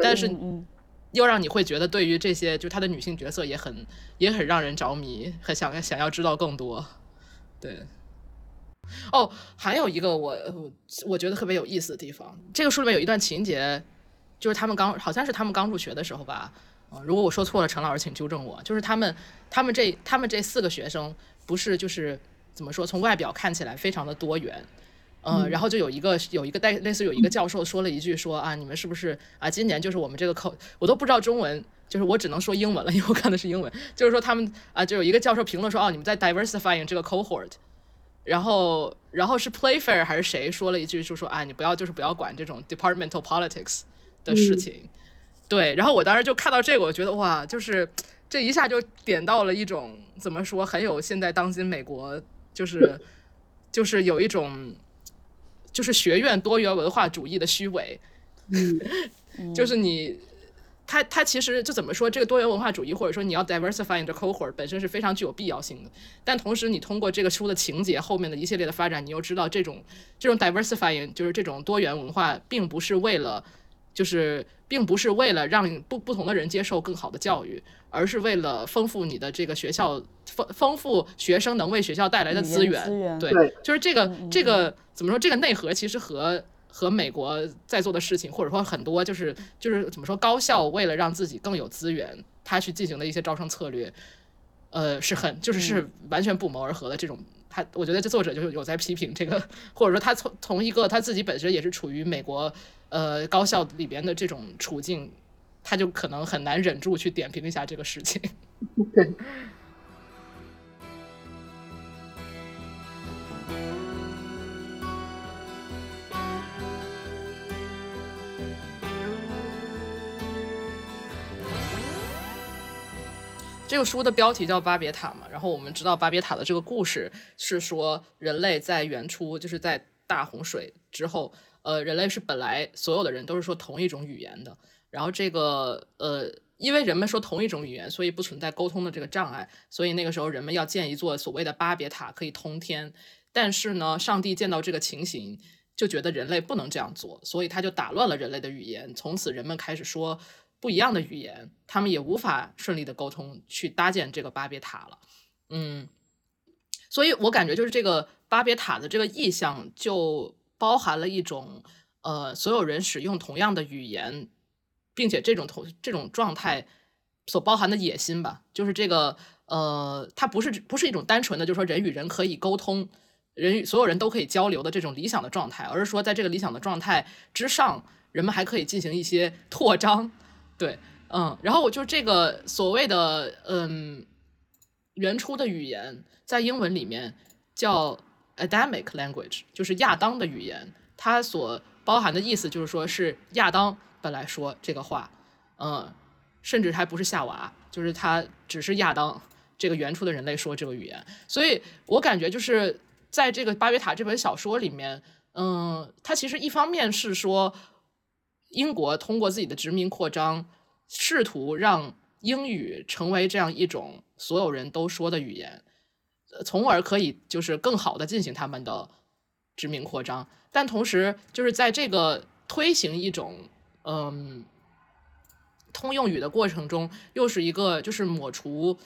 但是嗯嗯，又让你会觉得对于这些就是他的女性角色也很也很让人着迷，很想想要知道更多。对，哦，还有一个我呃我觉得特别有意思的地方，这个书里面有一段情节，就是他们刚好像是他们刚入学的时候吧。啊、如果我说错了，陈老师请纠正我。就是他们，他们这他们这四个学生不是就是怎么说，从外表看起来非常的多元。呃，然后就有一个有一个类类似有一个教授说了一句说啊，你们是不是啊，今年就是我们这个口，我都不知道中文，就是我只能说英文了，因为我看的是英文，就是说他们啊，就有一个教授评论说，哦，你们在 diversifying 这个 cohort，然后然后是 Playfair 还是谁说了一句，就说啊，你不要就是不要管这种 departmental politics 的事情，对，然后我当时就看到这个，我觉得哇，就是这一下就点到了一种怎么说，很有现在当今美国就是就是有一种。就是学院多元文化主义的虚伪，就是你，他他其实就怎么说，这个多元文化主义或者说你要 diversify in the cohort 本身是非常具有必要性的，但同时你通过这个书的情节后面的一系列的发展，你又知道这种这种 diversifying 就是这种多元文化，并不是为了，就是并不是为了让不不同的人接受更好的教育，而是为了丰富你的这个学校丰丰富学生能为学校带来的资源，资源对对，就是这个这个怎么说？这个内核其实和和美国在做的事情，或者说很多就是就是怎么说？高校为了让自己更有资源，他去进行的一些招生策略，呃，是很就是是完全不谋而合的这种。他我觉得这作者就是有在批评这个，或者说他从从一个他自己本身也是处于美国呃高校里边的这种处境，他就可能很难忍住去点评一下这个事情。对，这个书的标题叫《巴别塔》嘛，然后我们知道巴别塔的这个故事是说人类在原初就是在大洪水之后，呃，人类是本来所有的人都是说同一种语言的，然后这个呃，因为人们说同一种语言，所以不存在沟通的这个障碍，所以那个时候人们要建一座所谓的巴别塔可以通天，但是呢，上帝见到这个情形。就觉得人类不能这样做，所以他就打乱了人类的语言。从此，人们开始说不一样的语言，他们也无法顺利的沟通，去搭建这个巴别塔了。嗯，所以我感觉就是这个巴别塔的这个意象，就包含了一种呃，所有人使用同样的语言，并且这种同这种状态所包含的野心吧，就是这个呃，它不是不是一种单纯的，就是说人与人可以沟通。人与所有人都可以交流的这种理想的状态，而是说在这个理想的状态之上，人们还可以进行一些扩张，对，嗯，然后我就这个所谓的嗯原初的语言，在英文里面叫 Adamic language，就是亚当的语言，它所包含的意思就是说是亚当本来说这个话，嗯，甚至还不是夏娃，就是他只是亚当这个原初的人类说这个语言，所以我感觉就是。在这个《巴别塔》这本小说里面，嗯，它其实一方面是说，英国通过自己的殖民扩张，试图让英语成为这样一种所有人都说的语言，从而可以就是更好的进行他们的殖民扩张。但同时，就是在这个推行一种嗯通用语的过程中，又是一个就是抹除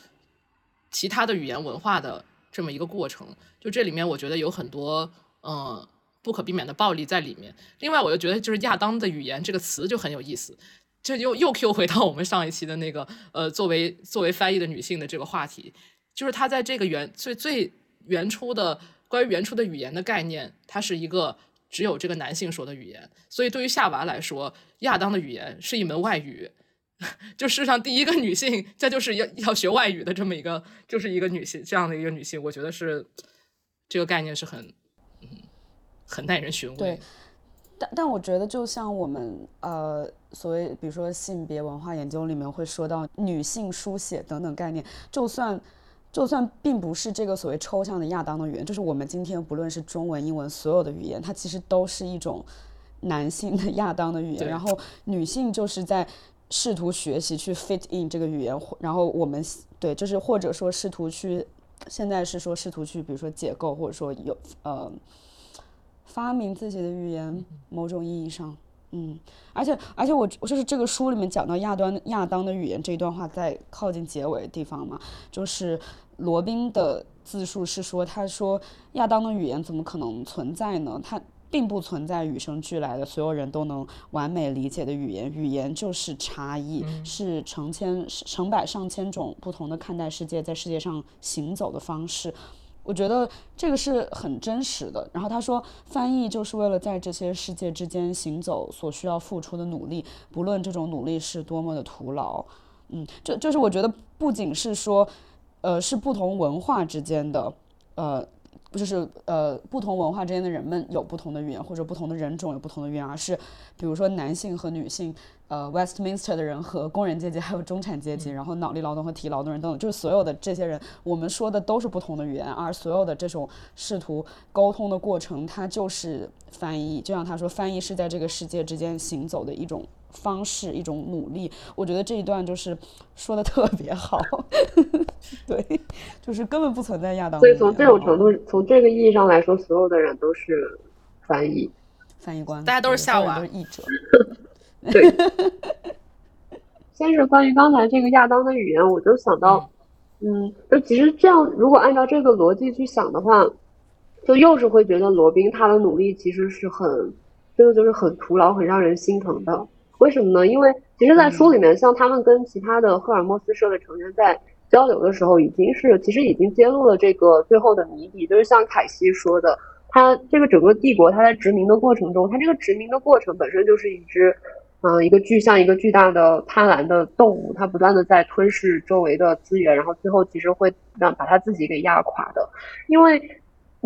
其他的语言文化的。这么一个过程，就这里面我觉得有很多嗯不可避免的暴力在里面。另外，我又觉得就是亚当的语言这个词就很有意思，这又又 Q 回到我们上一期的那个呃作为作为翻译的女性的这个话题，就是它在这个原最最原初的关于原初的语言的概念，它是一个只有这个男性说的语言，所以对于夏娃来说，亚当的语言是一门外语。就世上第一个女性，这就是要要学外语的这么一个，就是一个女性这样的一个女性，我觉得是这个概念是很，嗯，很耐人寻味。对，但但我觉得，就像我们呃所谓，比如说性别文化研究里面会说到女性书写等等概念，就算就算并不是这个所谓抽象的亚当的语言，就是我们今天不论是中文、英文所有的语言，它其实都是一种男性的亚当的语言，然后女性就是在。试图学习去 fit in 这个语言，或然后我们对，就是或者说试图去，现在是说试图去，比如说解构，或者说有呃发明自己的语言，某种意义上，嗯，而且而且我我就是这个书里面讲到亚端亚当的语言这一段话，在靠近结尾的地方嘛，就是罗宾的自述是说，他说亚当的语言怎么可能存在呢？他并不存在与生俱来的所有人都能完美理解的语言，语言就是差异，是成千成百上千种不同的看待世界，在世界上行走的方式。我觉得这个是很真实的。然后他说，翻译就是为了在这些世界之间行走所需要付出的努力，不论这种努力是多么的徒劳。嗯，就就是我觉得不仅是说，呃，是不同文化之间的，呃，就是呃不同文化之间的人们有不同的语言，或者不同的人种有不同的语言，而是比如说男性和女性，呃，Westminster 的人和工人阶级，还有中产阶级，然后脑力劳动和体力劳动人等等，就是所有的这些人，我们说的都是不同的语言，而所有的这种试图沟通的过程，它就是翻译。就像他说，翻译是在这个世界之间行走的一种方式，一种努力。我觉得这一段就是说的 特别好，对，就是根本不存在亚当。所以从这种程度，从这个意义上来说，所有的人都是翻译。翻译官，大家都是对所有人夏娃都是译者。对，先是关于刚才这个亚当的语言，我就想到，嗯，就其实这样，如果按照这个逻辑去想的话，就又是会觉得罗宾他的努力其实是很，真的就是很徒劳，很让人心疼的。为什么呢？因为其实，在书里面，像他们跟其他的赫尔墨斯社的成员在交流的时候，已经是其实已经揭露了这个最后的谜底，就是像凯西说的，他这个整个帝国，他在殖民的过程中，他这个殖民的过程本身就是一只，嗯、一个巨像一个巨大的贪婪的动物，它不断的在吞噬周围的资源，然后最后其实会让把它自己给压垮的，因为。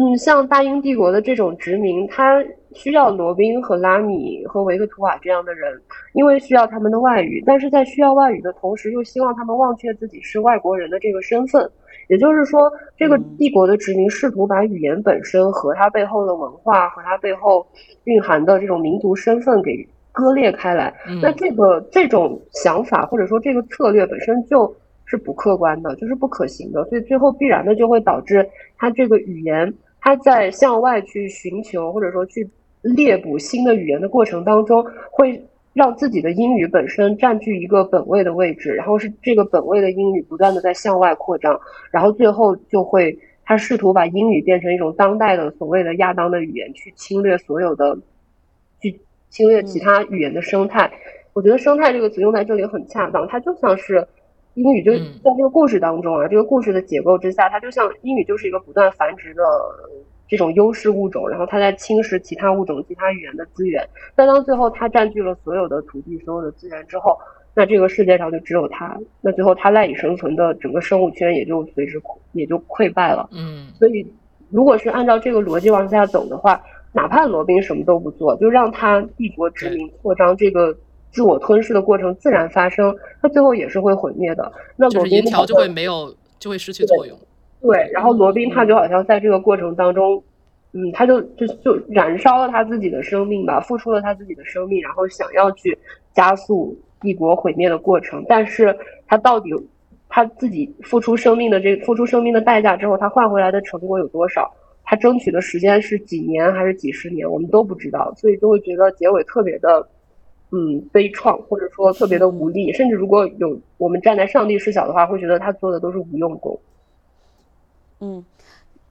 嗯，像大英帝国的这种殖民，它需要罗宾和拉米和维克图瓦这样的人，因为需要他们的外语，但是在需要外语的同时，又希望他们忘却自己是外国人的这个身份。也就是说，这个帝国的殖民试图把语言本身和它背后的文化和它背后蕴含的这种民族身份给割裂开来。嗯那这个这种想法或者说这个策略本身就是不客观的，就是不可行的，所以最后必然的就会导致它这个语言，它在向外去寻求或者说去猎捕新的语言的过程当中，会让自己的英语本身占据一个本位的位置，然后是这个本位的英语不断的在向外扩张，然后最后就会他试图把英语变成一种当代的所谓的亚当的语言，去侵略所有的，去侵略其他语言的生态。我觉得“生态”这个词用在这里很恰当，它就像是英语就嗯在这个故事当中啊，这个故事的结构之下，它就像英语就是一个不断繁殖的这种优势物种，然后它在侵蚀其他物种、其他语言的资源。但当最后它占据了所有的土地、所有的资源之后，那这个世界上就只有它，那最后它赖以生存的整个生物圈也就随之也就溃败了。嗯所以，如果是按照这个逻辑往下走的话，哪怕罗宾什么都不做，就让他帝国殖民扩张这个自我吞噬的过程自然发生，它最后也是会毁灭的。那就是罗宾条就会没有，就会失去作用。对，然后罗宾他就好像在这个过程当中，嗯，他就就就燃烧了他自己的生命吧，付出了他自己的生命，然后想要去加速帝国毁灭的过程，但是他到底他自己付出生命的这付出生命的代价之后，他换回来的成果有多少？他争取的时间是几年还是几十年，我们都不知道，所以就会觉得结尾特别的。嗯，悲怆或者说特别的无力，甚至如果有我们站在上帝视角的话，会觉得他做的都是无用功。嗯，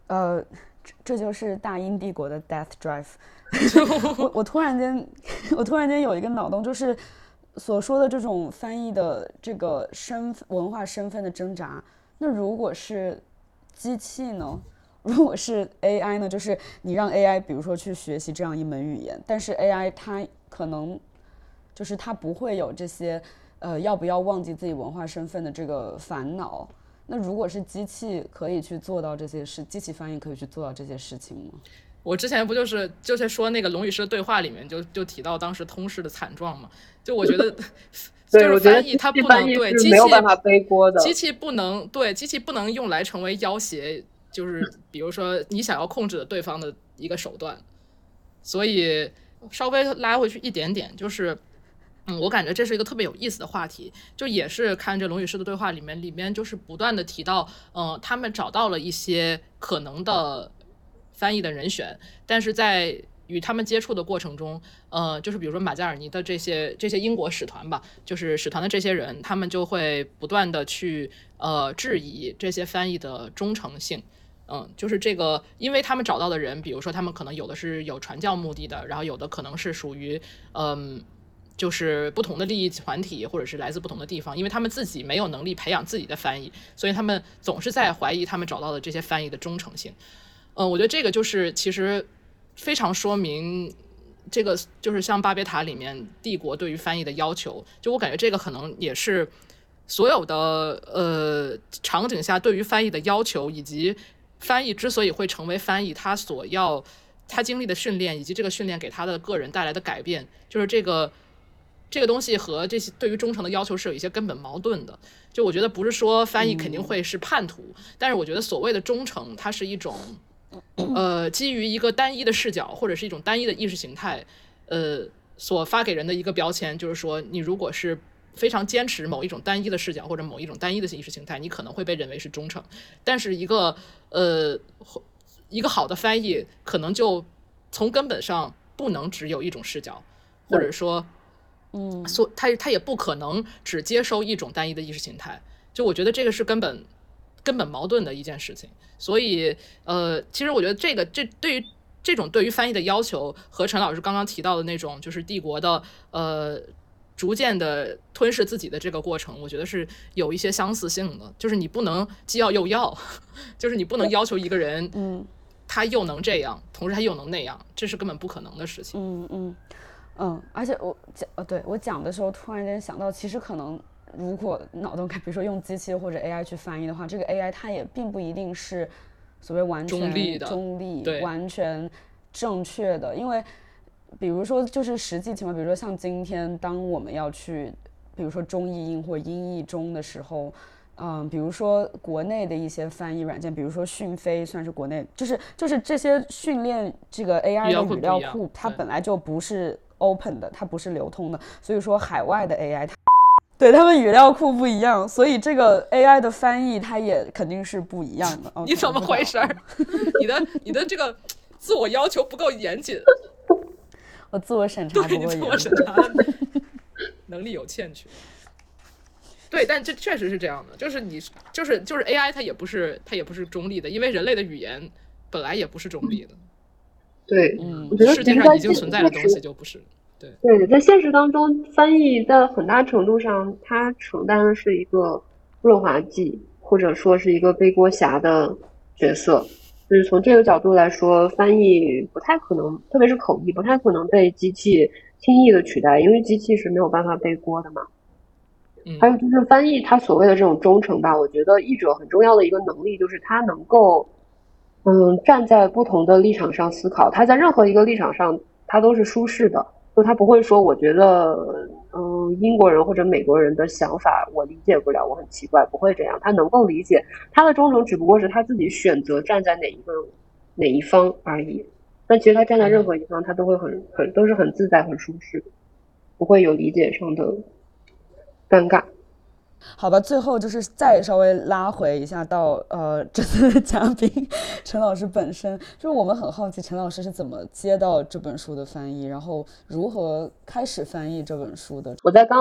呃，这这就是大英帝国的 Death Drive 我。我突然间，我突然间有一个脑洞，就是所说的这种翻译的这个身份文化身份的挣扎。那如果是机器呢？如果是 AI 呢？就是你让 AI，比如说去学习这样一门语言，但是 AI 它可能就是他不会有这些呃要不要忘记自己文化身份的这个烦恼。那如果是机器可以去做到这些事，机器翻译可以去做到这些事情吗？我之前不就是就是说那个龙与狮的对话里面就就提到当时通事的惨状嘛，就我觉得，就是翻译它不能对机器没有办法背锅的。机器不能对机器不能用来成为要挟，就是比如说你想要控制对方的一个手段，所以稍微拉回去一点点，就是。嗯，我感觉这是一个特别有意思的话题，就也是看这《龙与狮的对话》里面，里面就是不断的提到，嗯、他们找到了一些可能的翻译的人选，但是在与他们接触的过程中，呃，就是比如说马加尔尼的这些这些英国使团吧，就是使团的这些人，他们就会不断的去呃质疑这些翻译的忠诚性。嗯，就是这个，因为他们找到的人，比如说他们可能有的是有传教目的的，然后有的可能是属于嗯。就是不同的利益团体，或者是来自不同的地方，因为他们自己没有能力培养自己的翻译，所以他们总是在怀疑他们找到的这些翻译的忠诚性。嗯，我觉得这个就是其实非常说明这个就是像巴别塔里面帝国对于翻译的要求，就我感觉这个可能也是所有的呃场景下对于翻译的要求，以及翻译之所以会成为翻译，他所要他经历的训练，以及这个训练给他的个人带来的改变，就是这个。这个东西和这些对于忠诚的要求是有一些根本矛盾的。就我觉得不是说翻译肯定会是叛徒，但是我觉得所谓的忠诚，它是一种，呃，基于一个单一的视角或者是一种单一的意识形态，呃，所发给人的一个标签，就是说你如果是非常坚持某一种单一的视角或者某一种单一的意识形态，你可能会被认为是忠诚。但是一个呃一个好的翻译，可能就从根本上不能只有一种视角，或者说。嗯，所他他也不可能只接收一种单一的意识形态，就我觉得这个是根本根本矛盾的一件事情。所以，呃，其实我觉得这个这对于这种对于翻译的要求，和陈老师刚刚提到的那种就是帝国的呃逐渐的吞噬自己的这个过程，我觉得是有一些相似性的。就是你不能既要又要，就是你不能要求一个人，嗯，他又能这样，同时他又能那样，这是根本不可能的事情。嗯嗯。嗯，而且我讲呃，对我讲的时候，突然间想到，其实可能如果脑洞开，比如说用机器或者 AI 去翻译的话，这个 AI 它也并不一定是所谓完全中立的中立对完全正确的，因为比如说就是实际情况，比如说像今天，当我们要去，比如说中译英或英译中的时候。嗯，比如说国内的一些翻译软件，比如说讯飞，算是国内，就是就是这些训练这个 AI 的语料库，它本来就不是 open 的，它不是流通的，所以说海外的 AI 它。对他们语料库不一样，所以这个 AI 的翻译它也肯定是不一样的。你怎么回事儿？你的你的这个自我要求不够严谨，我自我审查对不过严你自我审查 能力有欠缺。对，但这确实是这样的，就是你就是就是 AI 它也不是它也不是中立的，因为人类的语言本来也不是中立的，对，嗯我觉得世界上已经存在的东西就不是。对，在现实当中，翻译在很大程度上，它承担的是一个润滑剂，或者说是一个背锅侠的角色。就是从这个角度来说，翻译不太可能，特别是口译，不太可能被机器轻易的取代，因为机器是没有办法背锅的嘛。嗯还有就是翻译，它所谓的这种忠诚吧，我觉得译者很重要的一个能力就是他能够，嗯，站在不同的立场上思考，他在任何一个立场上他都是舒适的，就他不会说我觉得，嗯，英国人或者美国人的想法我理解不了，我很奇怪，不会这样，他能够理解，他的忠诚只不过是他自己选择站在哪一个哪一方而已。但其实他站在任何一方，他都会很很都是很自在、很舒适，不会有理解上的尴尬。好吧，最后就是再稍微拉回一下到呃这次的嘉宾陈老师本身，就是我们很好奇陈老师是怎么接到这本书的翻译，然后如何开始翻译这本书的。我在刚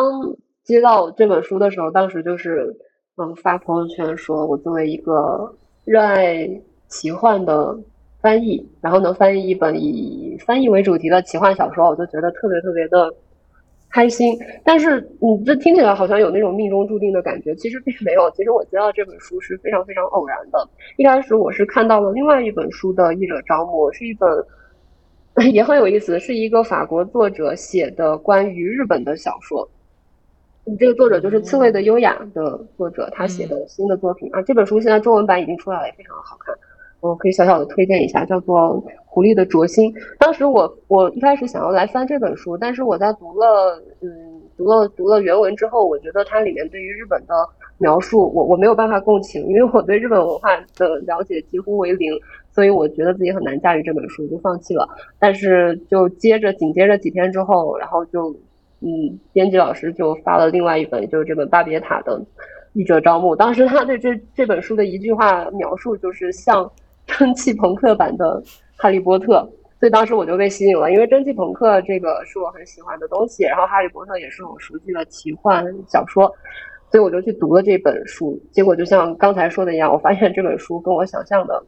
接到这本书的时候，当时就是嗯发朋友圈说，我作为一个热爱奇幻的翻译，然后能翻译一本以翻译为主题的奇幻小说，我就觉得特别特别的开心。但是你这听起来好像有那种命中注定的感觉，其实并没有。其实我接到这本书是非常非常偶然的。一开始我是看到了另外一本书的译者招募，是一本。也很有意思，是一个法国作者写的关于日本的小说。嗯这个作者就是《刺猬的优雅》的作者，他写的新的作品啊。这本书现在中文版已经出来了，也非常好看。我可以小小的推荐一下，叫做《狐狸的灼心》。当时我我一开始想要来翻这本书，但是我在读了嗯读了读了原文之后，我觉得它里面对于日本的描述，我我没有办法共情，因为我对日本文化的了解几乎为零，所以我觉得自己很难驾驭这本书，就放弃了。但是就接着紧接着几天之后，然后就嗯，编辑老师就发了另外一本，就是这本《巴别塔》的译者招募。当时他对这这本书的一句话描述就是像蒸汽朋克版的《哈利波特》，所以当时我就被吸引了，因为蒸汽朋克这个是我很喜欢的东西，然后《哈利波特》也是我熟悉的奇幻小说。所以我就去读了这本书，结果就像刚才说的一样，我发现这本书跟我想象的，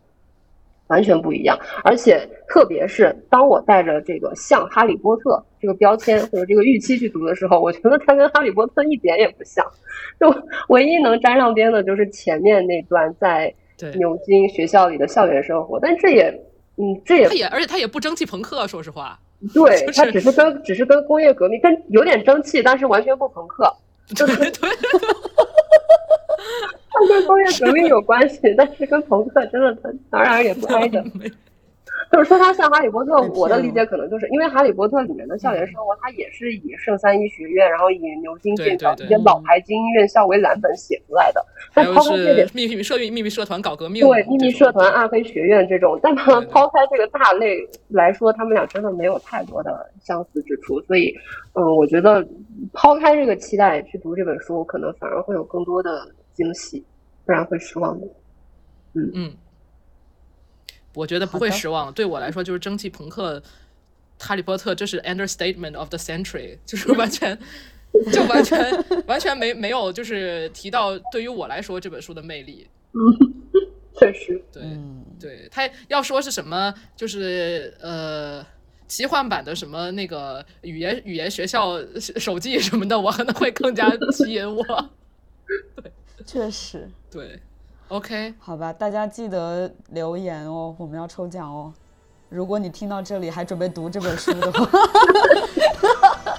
完全不一样。而且特别是当我带着这个像哈利波特这个标签或者这个预期去读的时候，我觉得它跟哈利波特一点也不像。就唯一能沾上边的就是前面那段在对，牛津学校里的校园生活，但这也，嗯，这也他也而且他也不争气朋克，说实话，对，就是它只是跟只是跟工业革命跟有点争气，但是完全不朋克。对对，它跟工业革命有关系，但是跟朋克真的他哪儿哪儿也不挨着。没 就是说，它像哈利波特我的理解可能就是因为哈利波特里面的校园生活，它也是以圣三一学院，然后以牛津、对剑桥这些老牌精英院校为蓝本写出来的。但抛开这点，秘密社秘密社团搞革命，对秘密社团、暗黑学院这种，但 抛开这个大类来说，他们俩真的没有太多的相似之处。所以，嗯，我觉得抛开这个期待去读这本书，可能反而会有更多的惊喜，不然会失望的。嗯嗯，我觉得不会失望。对我来说，就是蒸汽朋克，哈利波特，这是 understatement of the century，就是完全，就完全完全没没有就是提到对于我来说这本书的魅力。确实，对，嗯，对他要说是什么，就是呃。奇幻版的什么那个语言语言学校手记什么的，我可能会更加吸引我。对确实。对，OK，好吧，大家记得留言哦，我们要抽奖哦。如果你听到这里还准备读这本书的话，哈哈哈